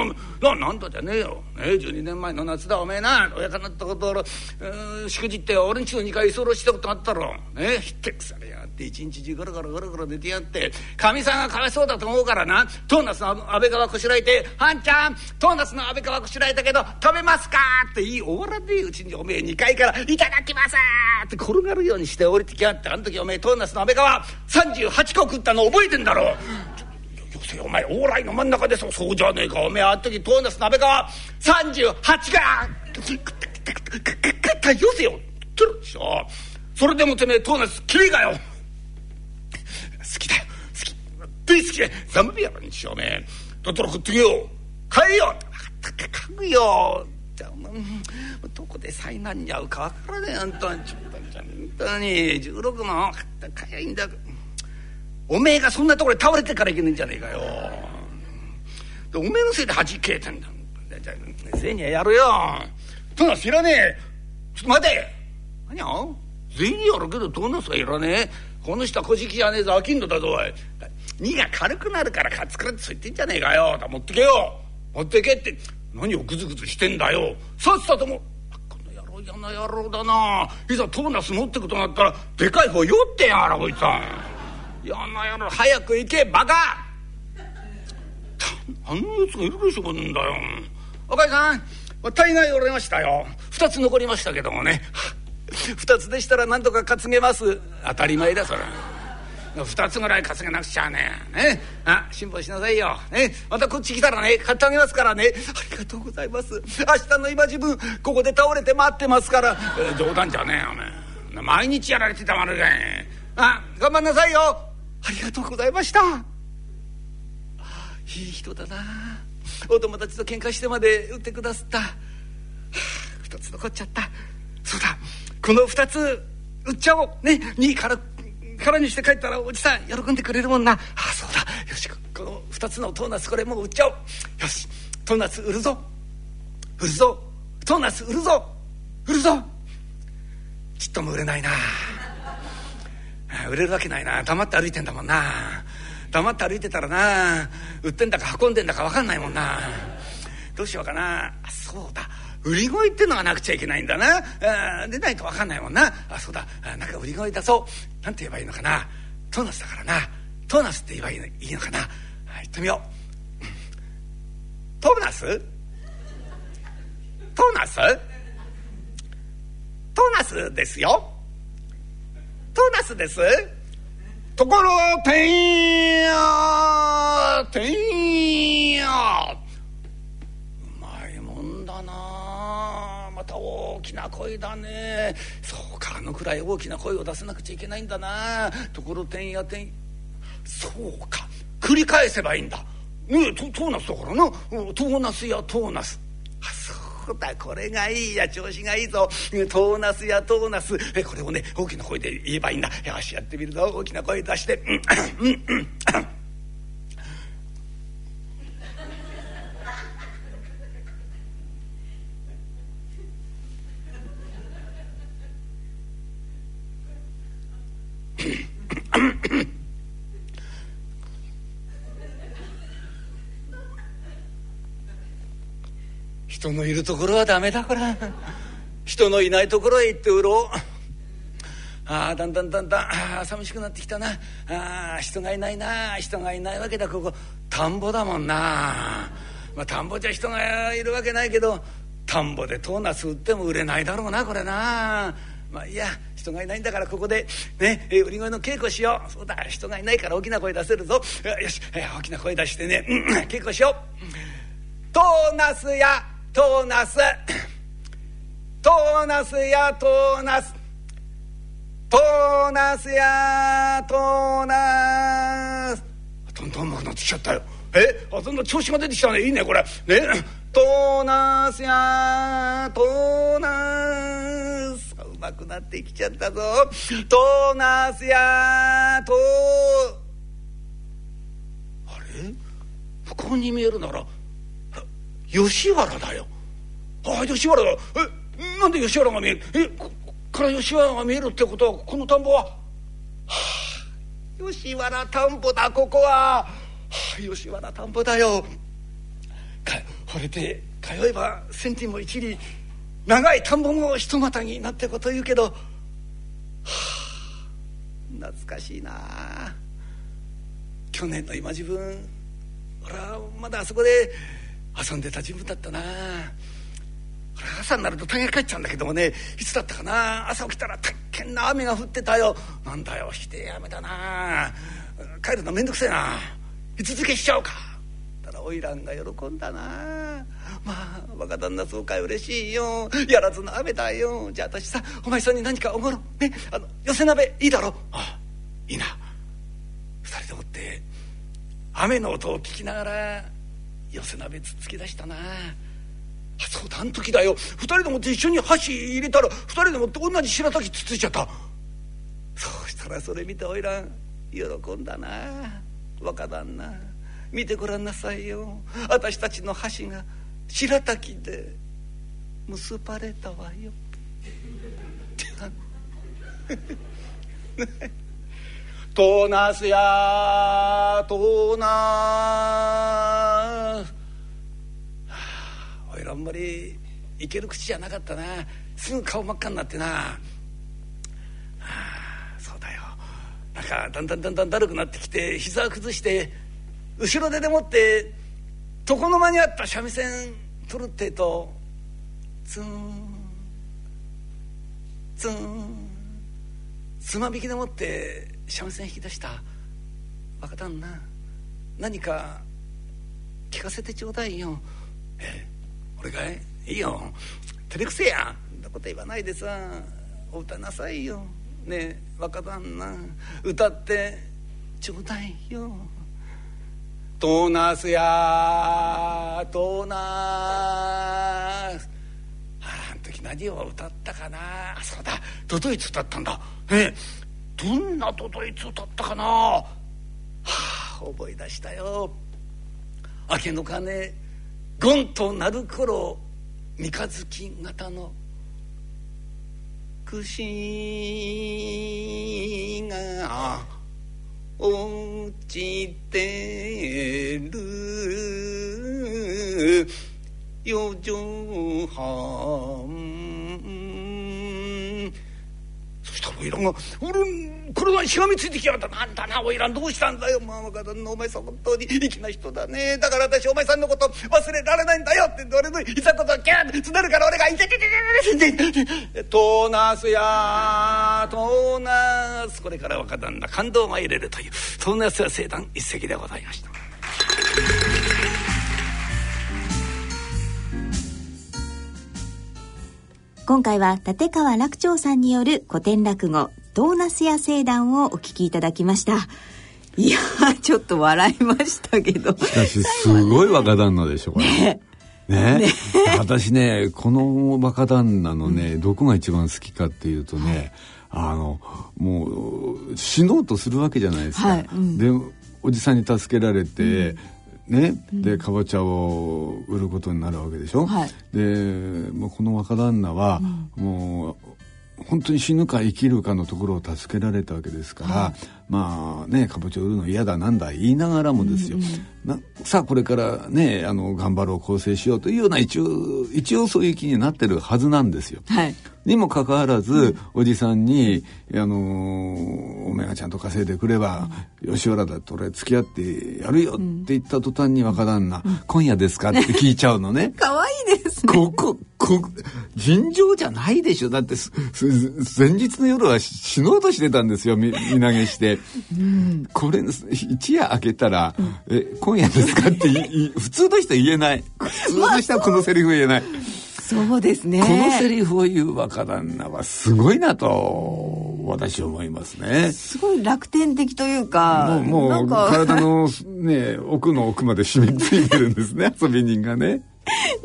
ななんだじゃねえよ、ね、12年前の夏だ。おめえな親方ったことをしくじって俺んちの2回居候したことあったろ。ねひってくされやって一日中ゴロゴロゴロゴロ寝てやってかみさんがかわいそうだと思うからなトーナスの安倍川こしらえて「はんちゃんトーナスの安倍川こしらえたけど食べますか?」って言い終わらねえうちにおめえ2階から「いただきます!」って転がるようにして降りてきやってあの時おめえトーナスの安倍川38個食ったの覚えてんだろよせお前往来の真ん中でそうそうじゃねえかおめえあの時トーナス鍋川38がよせよってるでしょそれでもてめえトーナスきれいかよ好きだよ好きつけざまびやろにしようめだったら食ってけよ。買えよ。分かったか買うよ。じゃあ、どこで災難に遭うか分からねえあんたちょっと本当に。16万。分かった買えいんだ。おめえがそんなところで倒れてからいけねえんじゃねえかよ。おめえのせいで恥けえてんだ。じゃあせいにはやるよ。とな知らねえ。ちょっと待て。何や銭やるけどドーナツはいらねえ。この人は小じきじゃねえぞ飽きんのだぞおい。荷が軽くなるからカツクラってそう言ってんじゃねえかよ持ってけよ。持ってけって何をグズグズしてんだよ。さっさともこの野郎嫌な野郎だな。いざトーナス持ってくとなったらでかい方酔ってやらこいつは。嫌な野郎早く行けバカ。あんなやつがいるでしょこんだよおかさん大概折れましたよ。2つ残りましたけどもね。2つでしたら何とか担げます。当たり前だそれ。2つぐらい担げなくちゃね。ね。あ辛抱しなさいよ、ね、またこっち来たらね買ってあげますからね。ありがとうございます。明日の今自分ここで倒れて待ってますから、えー、冗談じゃねえよお前毎日やられてたまるかいあ頑張んなさいよ。ありがとうございました。いい人だな。お友達と喧嘩してまで売ってくださった。2つ残っちゃった。そうだ。この2つ売っちゃおう。ね。2位から空にして帰ったらおじさん喜んでくれるもんな。ああそうだ。よしこの2つのトーナスこれもう売っちゃおう。よし。トーナス売るぞ。売るぞ。トーナス売るぞ。売るぞ。ちっとも売れないな。売れるわけないな。黙って歩いてんだもんな。黙って歩いてたらな。売ってんだか運んでんだか分かんないもんな。どうしようかな。あそうだ。売り声ってのがなくちゃいけないんだな。あでないと分かんないもんな。あそうだ。なんか売り声出そうなんて言えばいいのかな。トーナスだからな。トーナスって言えばいいのいいのかな、はい言ってみよう。トーナス？トーナス？トーナスですよ。トーナスです。ところてんやてんや大きな声だね。そうかあのくらい大きな声を出さなくちゃいけないんだな。ところてんやてん。そうか繰り返せばいいんだ。ねえトーナスだからな。トーナスやトーナス。あそうだこれがいいや。調子がいいぞ。トーナスやトーナス。えこれをね大きな声で言えばいいんだ。よしやってみるぞ。大きな声出して。うんうんうん。人のいるところはダメだから。人のいないところへ行って売ろう。ああだんだんだんだん。あ寂しくなってきたな。あ人がいないな。人がいないわけだ。ここ田んぼだもんな。まあ田んぼじゃ人がいるわけないけど田んぼでトーナス売っても売れないだろうなこれな。まあいや人がいないんだからここでね売り声の稽古しよう。そうだ人がいないから大きな声出せるぞ。よし大きな声出してね稽古しよう。トーナスやトーナス。トーナスやトーナス。トーナスやトーナス。どんどんうまくなってきちゃったよ。え？あそんな調子が出てきたね。いいねこれ。ね？トーナスやトーナス。うまくなってきちゃったぞ。トーナスやトー。あれ？向こうに見えるなら吉原だよ。ああ吉原だ。えなんで吉原が見えるえこから吉原が見えるってことはこの田んぼは？はあ、吉原田んぼだここは。はあ、吉原田んぼだよ。か惚れて通えば千里も一里長い田んぼも一股になってこと言うけど、はあ、懐かしいな去年の今自分俺はまだあそこで遊んでた自分だったな。朝になると大概帰っちゃうんだけどもねいつだったかな。朝起きたらたっけんな雨が降ってたよ。なんだよひでえ雨だな。帰るのめんどくせえな。いつ付けしちゃおうか。たら花魁が喜んだな。まあ若旦那そうかい嬉しいよ。やらずの雨だよ。じゃあ私さお前さんに何かおごろねあの寄せ鍋いいだろああいいな。二人でもって雨の音を聞きながら寄せ鍋つつき出したな。あそうだあん時だよ。二人でもって一緒に箸入れたら二人でもって同じ白滝つついちゃった。そうしたらそれ見ておいらん。喜んだな。若旦那。見てごらんなさいよ。私たちの箸が白滝で結ばれたわよ。ってなトーナスやトーナスおいらあんまりいける口じゃなかったな。すぐ顔真っ赤になってな。あそうだよ。なんかだんだんだんだんだるくなってきて膝崩して後ろ手でもって床の間にあった三味線取るってとツーンツーンつまびきでもって三味線引き出した若旦那何か聞かせてちょうだいよ。え俺かい？いいよ。照れくせや。んなこと言わないでさ。お歌なさいよ。ねえ若旦那。歌ってちょうだいよ。トーナスやトーナスあん時何を歌ったかな。あそうだ。都々逸歌ったんだ。ええどんな都々逸歌ったかな。はあ覚え出したよ。明けの鐘ゴンと鳴る頃三日月型の串が落ちてる。四畳半したらおいらが「俺体にしがみついてきやがった。なんだなおいらどうしたんだよ。まあ若旦那お前さん本当に粋な人だね。だから私お前さんのこと忘れられないんだよ」って俺のいざことをキャーってつねるから俺が「いてててててててトーナスやトーナス」これから若旦那感動が入れるというトーナスや聖団一席でございました。今回は立川楽長さんによる古典落語ドーナスや聖団をお聞きいただきました。いやーちょっと笑いましたけど。しかしすごい若旦那でしょこれね。ね。私ねこの若旦那のね、どこが一番好きかっていうとね、あのもう死のうとするわけじゃないですか、はいうん。でおじさんに助けられて、ね、でかぼちゃを売ることになるわけでしょ、はい。でもうこの若旦那は、もう本当に死ぬか生きるかのところを助けられたわけですから、まあねかぼちゃ売るの嫌だなんだ言いながらもですよ、なさあこれからねあの頑張ろう構成しようというような一応一応そういう気になってるはずなんですよ。はいにもかかわらず、おじさんに、あのーお前がちゃんと稼いでくれば、吉原だと俺付き合ってやるよって言った途端に若旦那、今夜ですかって聞いちゃうのね。可愛いですねここ、こ、尋常じゃないでしょ。だって前日の夜は死のうとしてたんですよ、み、身投げして。これ、一夜明けたら、え、今夜ですかって 普通の人言えない。普通の人はこのセリフ言えない。そうですねこのセリフを言う若旦那はすごいなと、私は思いますね。すごい楽天的というかもう、もう体のね、奥の奥まで染みついてるんですね、遊び人がね。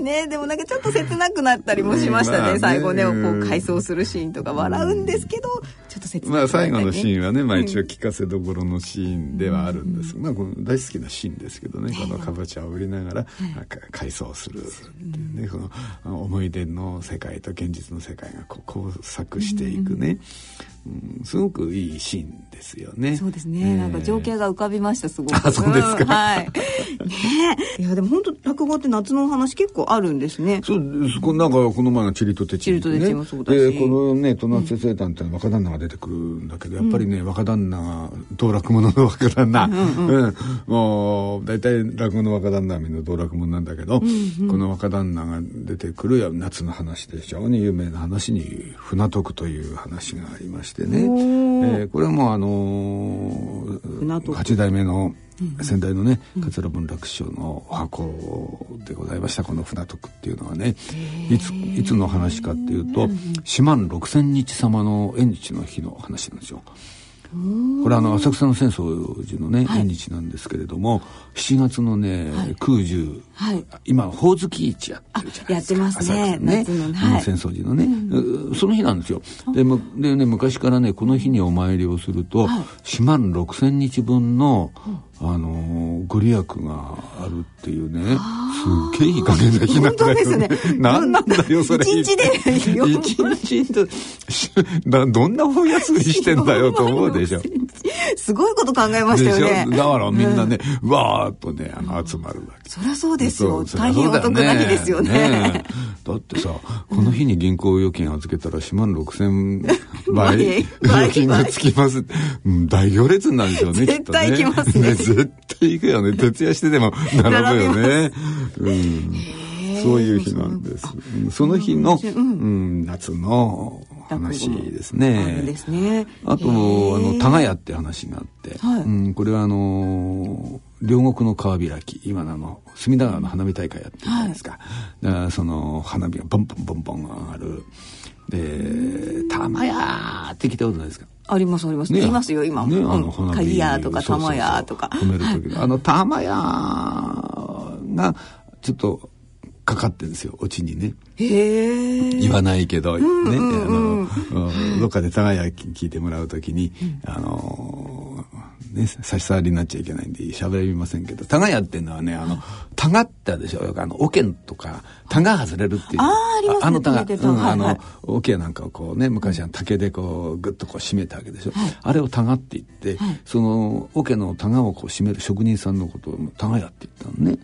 ねでもなんかちょっと切なくなったりもしましたね,、うんまあね。最後ねこううん回想するシーンとか笑うんですけどちょっと切なくまあなったり、ね、最後のシーンはね、まあ一応聞かせどころのシーンではあるんです。が、まあこの大好きなシーンですけどね、このかぼちゃを売りながら、なんか回想するっていうね、この思い出の世界と現実の世界がこう交錯していくね、うんすごくいいシーンですよね。そうですね、ええ。なんか情景が浮かびましたすごく。あそうですか。んはい。ねえ。いやでも本当落語って夏のお話結構あるんですね。そうです。こなんかこの前のチリとテチリ、ね、チリとテチリもそうだし。でこのね戸納先生団って若旦那が出てくるんだけど、やっぱりね若旦那が道楽者の若旦那、うんもう大体落語の若旦那はみんな道楽者なんだけど、この若旦那が出てくる夏の話で非常に有名な話に船徳という話がありましてね、えーこれはもうあのー八代目の先代のね桂文楽師匠のお箱でございました。この船徳っていうのはね。いついつの話かっていうと四万六千日様の縁日の日の話なんですよ。これあの浅草の浅草寺のね、縁日なんですけれども7月のね、空十、今ほおずき市やってるじゃないですか。やってますね。ね夏のはい。浅草寺のね、うその日なんですよ。でむでね昔からねこの日にお参りをすると、4万6千日分の、あのーご利益があるっていうねすっげえいい加減な日なんだよね。ね。何なんだよそれ。一日でよ一日どんな風休みしてんだよと思うでしょすごいこと考えましたよね。ょ？だからみんなね、わーっとねあの集まるわけ。そりゃそうですよ。大変お得な日ですよね。え。だってさこの日に銀行預金預けたら4万6千倍倍預金がつきます。うん大行列になるんですよね絶対行きますね。絶対行くよね。徹夜してでも並ぶよね。うん。そういう日なんです。うんその日の、うん、夏の話ですね。すね。あと、あの、田ヶ谷って話があって、はい。うん、これはあのー両国の川開き、今のあの、隅田川の花火大会やってるじゃないですか。だからその、花火がボンボンボンボン上がる。で、玉屋って聞いたことないですか？ありますあります。言いますよ今。ね、うん。あの花火。鍵屋とか玉屋とか。褒める時の、あの、玉屋が、ちょっと、かかってるんですよ、オチにね。言わないけど、ね、あの、うんどっかで互い聞いてもらうときに、あの、ね、差し障りになっちゃいけないんで喋りませんけど、タガヤっていうのはね、あの、タガってあるでしょ、よくあの、オケとか、タガ外れるっていう。あーありますねあのタガ、うんはいはい。あの、オケなんかをこうね、昔は竹でこう、ぐっとこう締めたわけでしょ？あれをタガって言って、その、オケのタガをこう締める職人さんのことをタガヤって言ったのね。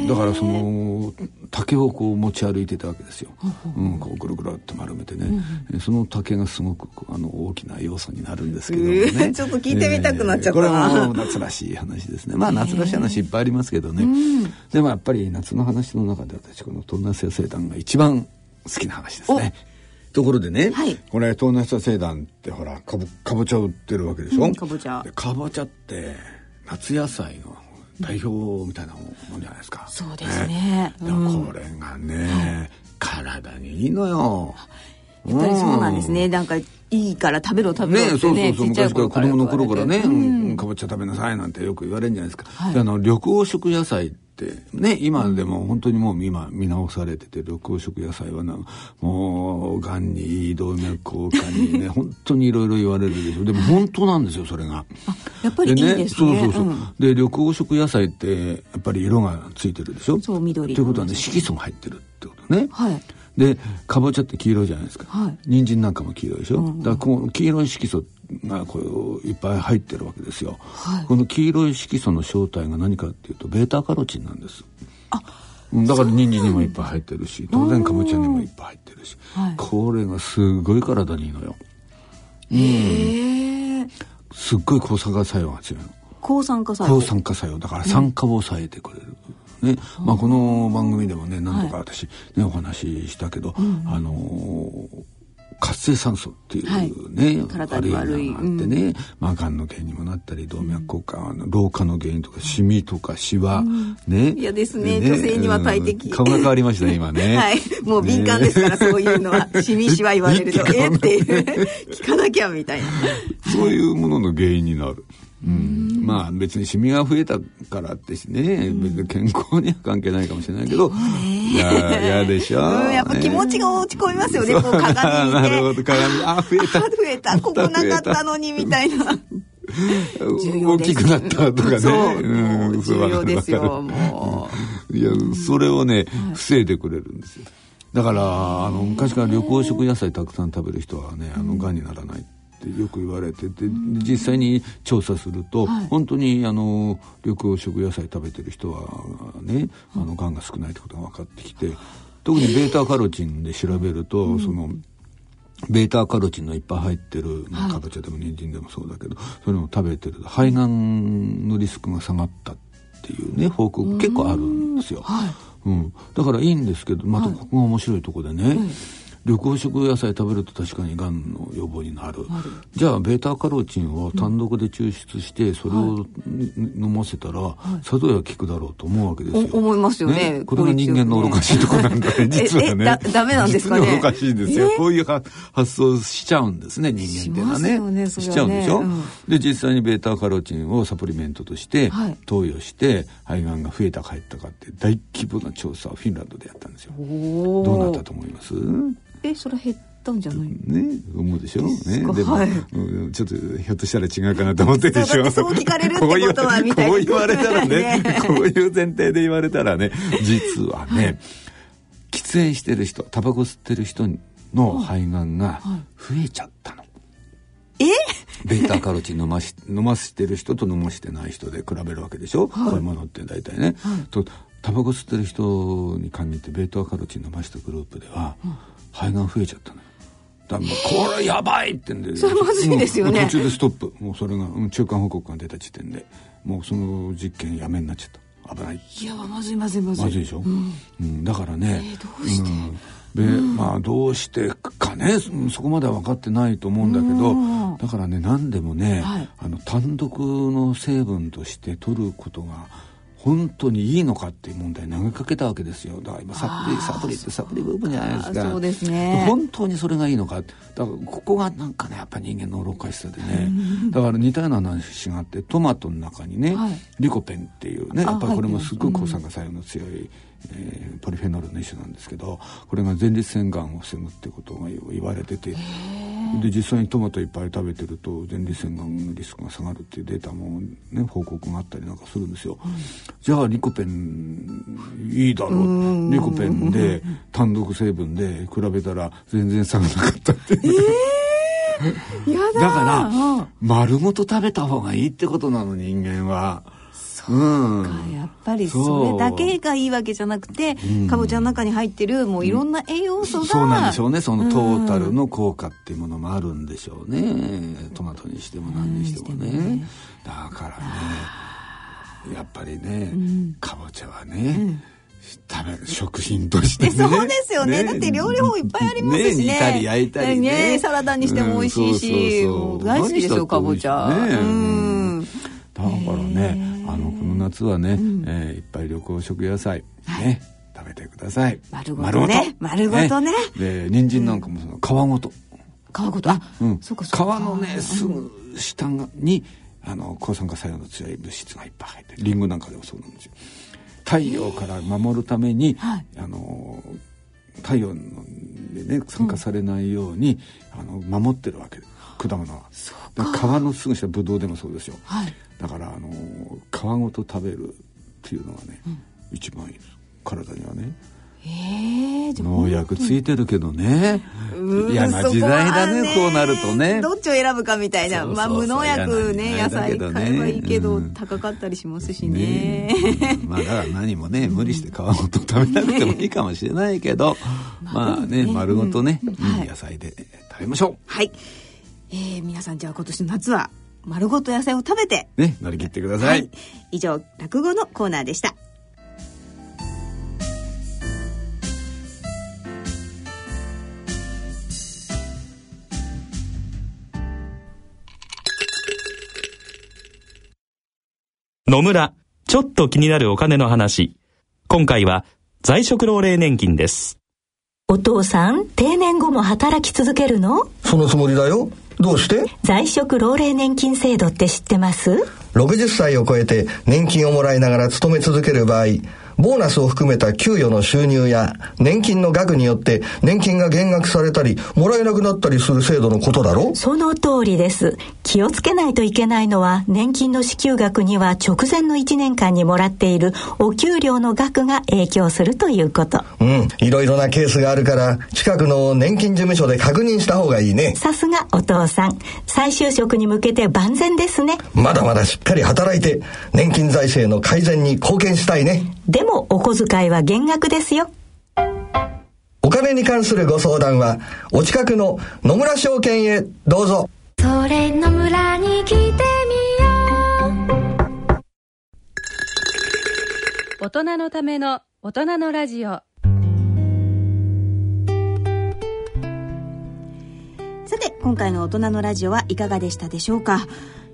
うん、だからその竹をこう持ち歩いてたわけですよ、うん、こうぐるぐるっと丸めてね、えその竹がすごくあの大きな要素になるんですけどもね、えーちょっと聞いてみたくなっちゃった。なこれはもう夏らしい話ですね。まあ夏らしい話いっぱいありますけどね、でもやっぱり夏の話の中で私このトンナス野生団が一番好きな話ですね。ところでね、はい。これトンナス野生団ってほらかぼかぼちゃ売ってるわけでしょ、うんかぼちゃでかぼちゃって夏野菜の代表みたいなものじゃないですか。そうですね。でもこれがね、体にいいのよ。やっぱりそうなんですね。なんかいいから食べろ食べろねってねそうそうそう昔から子供の頃からね、うん。かぼちゃ食べなさいなんてよく言われるんじゃないですか。はい。であの緑黄色野菜ってね今でも本当にもう今見直されてて緑黄色野菜はなもうがんにいい動脈硬化にね 本当にいろいろ言われるでしょ。でも本当なんですよそれが。やっぱりいいですね。そうそうそう。うん。で緑黄色野菜ってやっぱり色がついてるでしょ。そう緑ということはね色素が入ってるってことね。はいでかぼちゃって黄色いじゃないですか、はい。人参なんかも黄色いでしょ、だからこの黄色い色素がこういっぱい入ってるわけですよ、この黄色い色素の正体が何かっていうとベータカロチンなんです。うんだから人参にもいっぱい入ってるし当然かぼちゃにもいっぱい入ってるし、はい。これがすごい体にいいのよ。へえ。すっごい抗酸化作用が強いの。抗酸化作用。抗酸化作用。だから酸化を抑えてくれる、ね。まあ、この番組でもね何度か私、ねお話ししたけど、あのー活性酸素っていうね、体に悪い。悪いのがあってね、まあ、がんの原因にもなったり動脈硬化、あの老化の原因とかシミとかシワ、ね。嫌ですね。女性には大敵。うん。顔が変わりましたね今ね。はい。もう敏感ですから、そういうのは。しみしわ言われると。えっていう。聞かなきゃみたいな。そういうものの原因になる。うん、まあ別にシミが増えたからってしね、別に健康には関係ないかもしれないけど、いや、嫌でしょ。うんやっぱ気持ちが落ち込みますよねこう鏡見て なるほど、鏡、あ、増えた。あ 増えた。ここなかったのにみたいな。大きくなったとかね。そう。うそう重要ですよもいや、それをね、防いでくれるんですよ。だから、あの、昔から緑黄色野菜たくさん食べる人はね、あの、癌にならないってよく言われてて、実際に調査すると、本当に、あの、緑黄色野菜食べてる人はね、あの、癌が少ないってことが分かってきて、特にベータカロチンで調べると、その、ベータカロチンのいっぱい入ってる、まあかぼちゃでも人参でもそうだけど、それを食べてると肺がんのリスクが下がったっていうね報告結構あるんですよ。うん、だからいいんですけどまたここが面白いとこでね、緑黄色野菜食べると確かにがんの予防になる。じゃあベータカロチンを単独で抽出してそれを飲ませたら佐渡や効くだろうと思うわけですよ、思いますよね。これが人間の愚かしいところなんだね実はね。だダメなんですかね？愚かしいんですよ、こういう発想しちゃうんですね人間っていうのはね。しちゃうんでしょ、で実際にベータカロチンをサプリメントとして投与して肺がんが増えたか減ったかって大規模な調査をフィンランドでやったんですよ。どうなったと思います？えそれ減ったんじゃないね思うでしょ？ね。でも、はい。うん、ちょっとひょっとしたら違うかなと思ってでしょ。そう聞かれるってことはみたいなこう言われたらねこういう前提で言われたらね実はね、はい、喫煙してる人タバコ吸ってる人の肺がんが増えちゃったの、えベータカロチン飲まし飲ませてる人と飲ましてない人で比べるわけでしょ、はい、こういうものって大体ね、はい、とタバコ吸ってる人に限ってベータカロチン飲ましたグループでは、うん、肺がん増えちゃったのよ。だもうこれやばいってんでそれまずいですよね。途中でストップ。もうそれが、うん、中間報告が出た時点で。もうその実験やめになっちゃった。危ない。いやまずいまずいまずい。まずいでしょ、うん、うん、だからね、えー、どうして、うん。で、うん、まあどうしてかね。そこまでは分かってないと思うんだけどだからね何でもね、はい、あの単独の成分として取ることが本当にいいのかっていう問題投げかけたわけですよ。だから今サプリサプリってサプリブームじゃないですか。そうですね。本当にそれがいいのかだからここがなんかねやっぱり人間の愚かしさでね。だから似たような話があってトマトの中にね、はい、リコペンっていうねやっぱりこれもすごい抗酸化作用の強い、えー、ポリフェノールの一種なんですけどこれが前立腺がんを防ぐってことが言われててで実際にトマトいっぱい食べてると前立腺がんのリスクが下がるっていうデータもね報告があったりなんかするんですよ、うん、じゃあリコペンいいだろう。リコペンで単独成分で比べたら全然下がらなかったっていう、えー、だから丸ごと食べた方がいいってことなの人間は。そうか、うん、やっぱりそれだけがいいわけじゃなくて、う。ん、かぼちゃの中に入ってるもういろんな栄養素が、うん、そうなんでしょうね。そのトータルの効果っていうものもあるんでしょうね、トマトにしても何にしてもね,、ね。だからねやっぱりね、かぼちゃはね、食べる食品として、ね、そうですよね、ね、だって料理法いっぱいありますしね。ね煮たり焼いたりね。ねサラダにしても美味しいし、うん、大好きですよかぼちゃ、ね、うん。だからねあのこの夏はね、うん、えー、いっぱい緑黄色野菜ね、はい、食べてください。丸ごとね。丸ごと。ね。で人参なんかもその皮ごと、皮ごと。あ、うん、そうか皮のねすぐ下にあの抗酸化作用の強い物質がいっぱい入ってリンゴなんかでもそうなんですよ。太陽から守るために、あの太陽でね酸化されないように、うん、あの守ってるわけ。果物は。皮のすぐ下ブドウでもそうですよ、はい、だからあの皮ごと食べるっていうのがね、うん、一番いいです。体にはね。えー、農薬ついてるけどね。嫌な時代だねこうなるとね。どっちを選ぶかみたいな。まあ無農薬ね野菜買えばいいけど、うん、高かったりしますしね。ね、まあだから何もね無理して皮ごと食べなくてもいいかもしれないけど、まあね、丸ごとね、いい野菜で食べましょう。はい、えー、皆さんじゃあ今年の夏は丸ごと野菜を食べてね乗り切ってください、はい、以上落語のコーナーでした野村、ちょっと気になるお金の話。今回は在職老齢年金です。お父さん、定年後も働き続けるの？そのつもりだよ。どうして？在職老齢年金制度って知ってます？60歳を超えて年金をもらいながら勤め続ける場合、ボーナスを含めた給与の収入や年金の額によって年金が減額されたりもらえなくなったりする制度のことだろその通りです。気をつけないといけないのは年金の支給額には直前の1年間にもらっているお給料の額が影響するということ。うん。いろいろなケースがあるから近くの年金事務所で確認した方がいいね。さすがお父さん。再就職に向けて万全ですね。まだまだしっかり働いて年金財政の改善に貢献したいね。でもお小遣いは減額ですよ。お金に関するご相談は、お近くの野村証券へどうぞ。それ野村に来てみよう。大人のための大人のラジオ。さて今回の大人のラジオはいかがでしたでしょうか？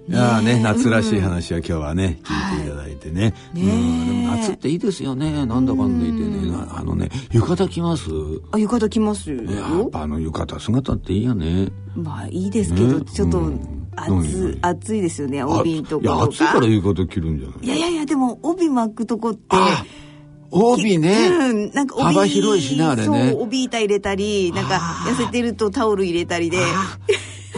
いやね夏らしい話は今日はね、聞いていただいてね,、ねうん、でも夏っていいですよね。なんだかんだ言ってね。あのね浴衣着ます？あ浴衣着ますよ。やっぱあの浴衣姿っていいよね。まあいいですけど、ね。ちょっとうん。暑,、何暑いですよね帯といやか暑いから浴衣着るんじゃない？いやいやいやでも帯巻くとこってあ帯ね、うん、なんか帯幅広いしねあれね。帯板入れたりなんか痩せてるとタオル入れたりで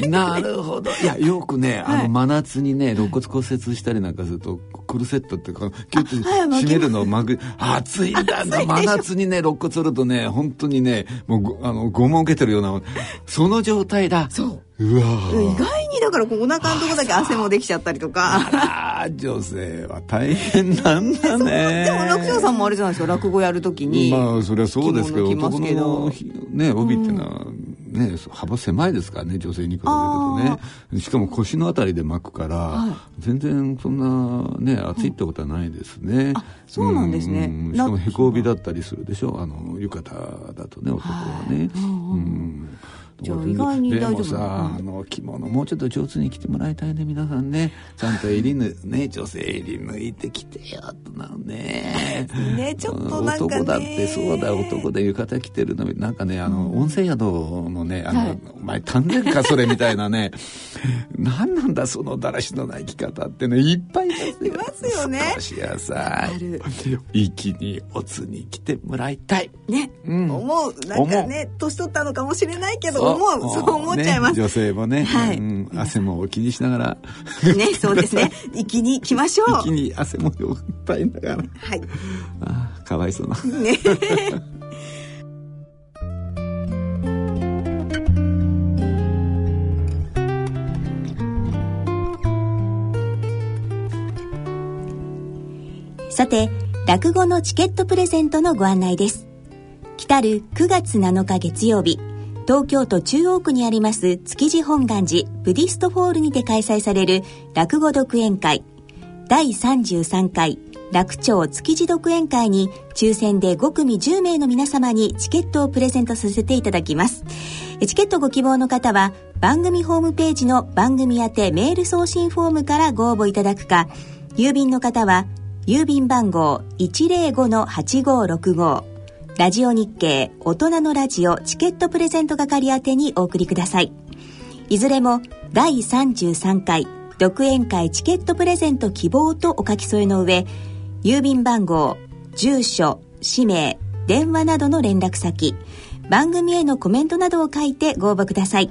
なるほど。いや、よくね、あの、真夏にね、肋骨骨折したりなんかすると、クルセットっていうか、キュッと締めるのを巻く。暑いんだな。真夏にね、肋骨折るとね、本当にね、もうご、あの、拷問受けてるような、その状態だ。そううわ意ぁ。外にだからこうお腹のとこだけ汗もできちゃったりとかあら、女性は大変なんだね。でも楽勝さんもあれじゃないですか落語やるときにまあそれはそうですけど男のひね帯っていうのはね、幅狭いですからね女性に比べるとね。しかも腰のあたりで巻くから、全然そんなね暑いってことはないですね、そうなんですね。うん。しかもへこ帯だったりするでしょ？あの浴衣だとね男はね、うんじゃあ意外に大丈夫でもさ、あの着物もうちょっと上手に着てもらいたいね皆さんね。ちゃんと襟ぬね女性襟抜いてきてよとなのね。ねちょっとなんかね。男だってそうだ男で浴衣着てるのなんかねあの、温泉宿のねあの、はい。お前丹田かそれみたいなね。何なんだそのだらしのない着方ってねいっぱいいますよね。少しやさある。息におつに来てもらいたい。ね、うん。思う。なんかね年取ったのかもしれないけど思うそう思っちゃいます、ね、女性もね、はい。うん、汗も気にしながら。ねそうですね。息に来ましょう。息に汗もいっぱいながら。はい。ああかわいそうな。ね。さて、落語のチケットプレゼントのご案内です。来たる9月7日月曜日、東京都中央区にあります築地本願寺ブディストホールにて開催される落語独演会第33回楽町築地独演会に抽選で5組10名の皆様にチケットをプレゼントさせていただきます。チケットご希望の方は番組ホームページの番組宛てメール送信フォームからご応募いただくか、郵便の方は郵便番号105-8565ラジオ日経大人のラジオチケットプレゼント係宛てにお送りください。いずれも第33回独演会チケットプレゼント希望とお書き添えの上、郵便番号、住所、氏名、電話などの連絡先、番組へのコメントなどを書いてご応募ください。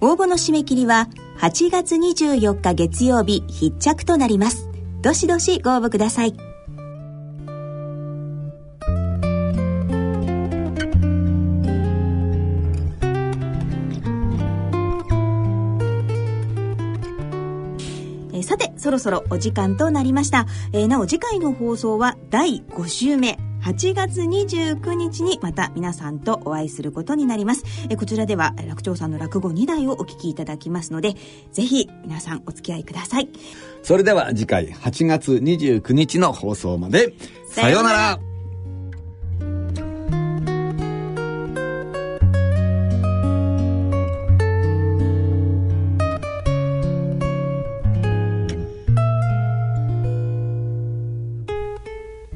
応募の締め切りは8月24日月曜日必着となります。どしどしご応募ください。そろそろお時間となりました。えーなお、次回の放送は第5週目。8月29日にまた皆さんとお会いすることになります。えこちらでは楽長さんの落語2台をお聞きいただきますので、ぜひ皆さんお付き合いください。それでは次回8月29日の放送までさようなら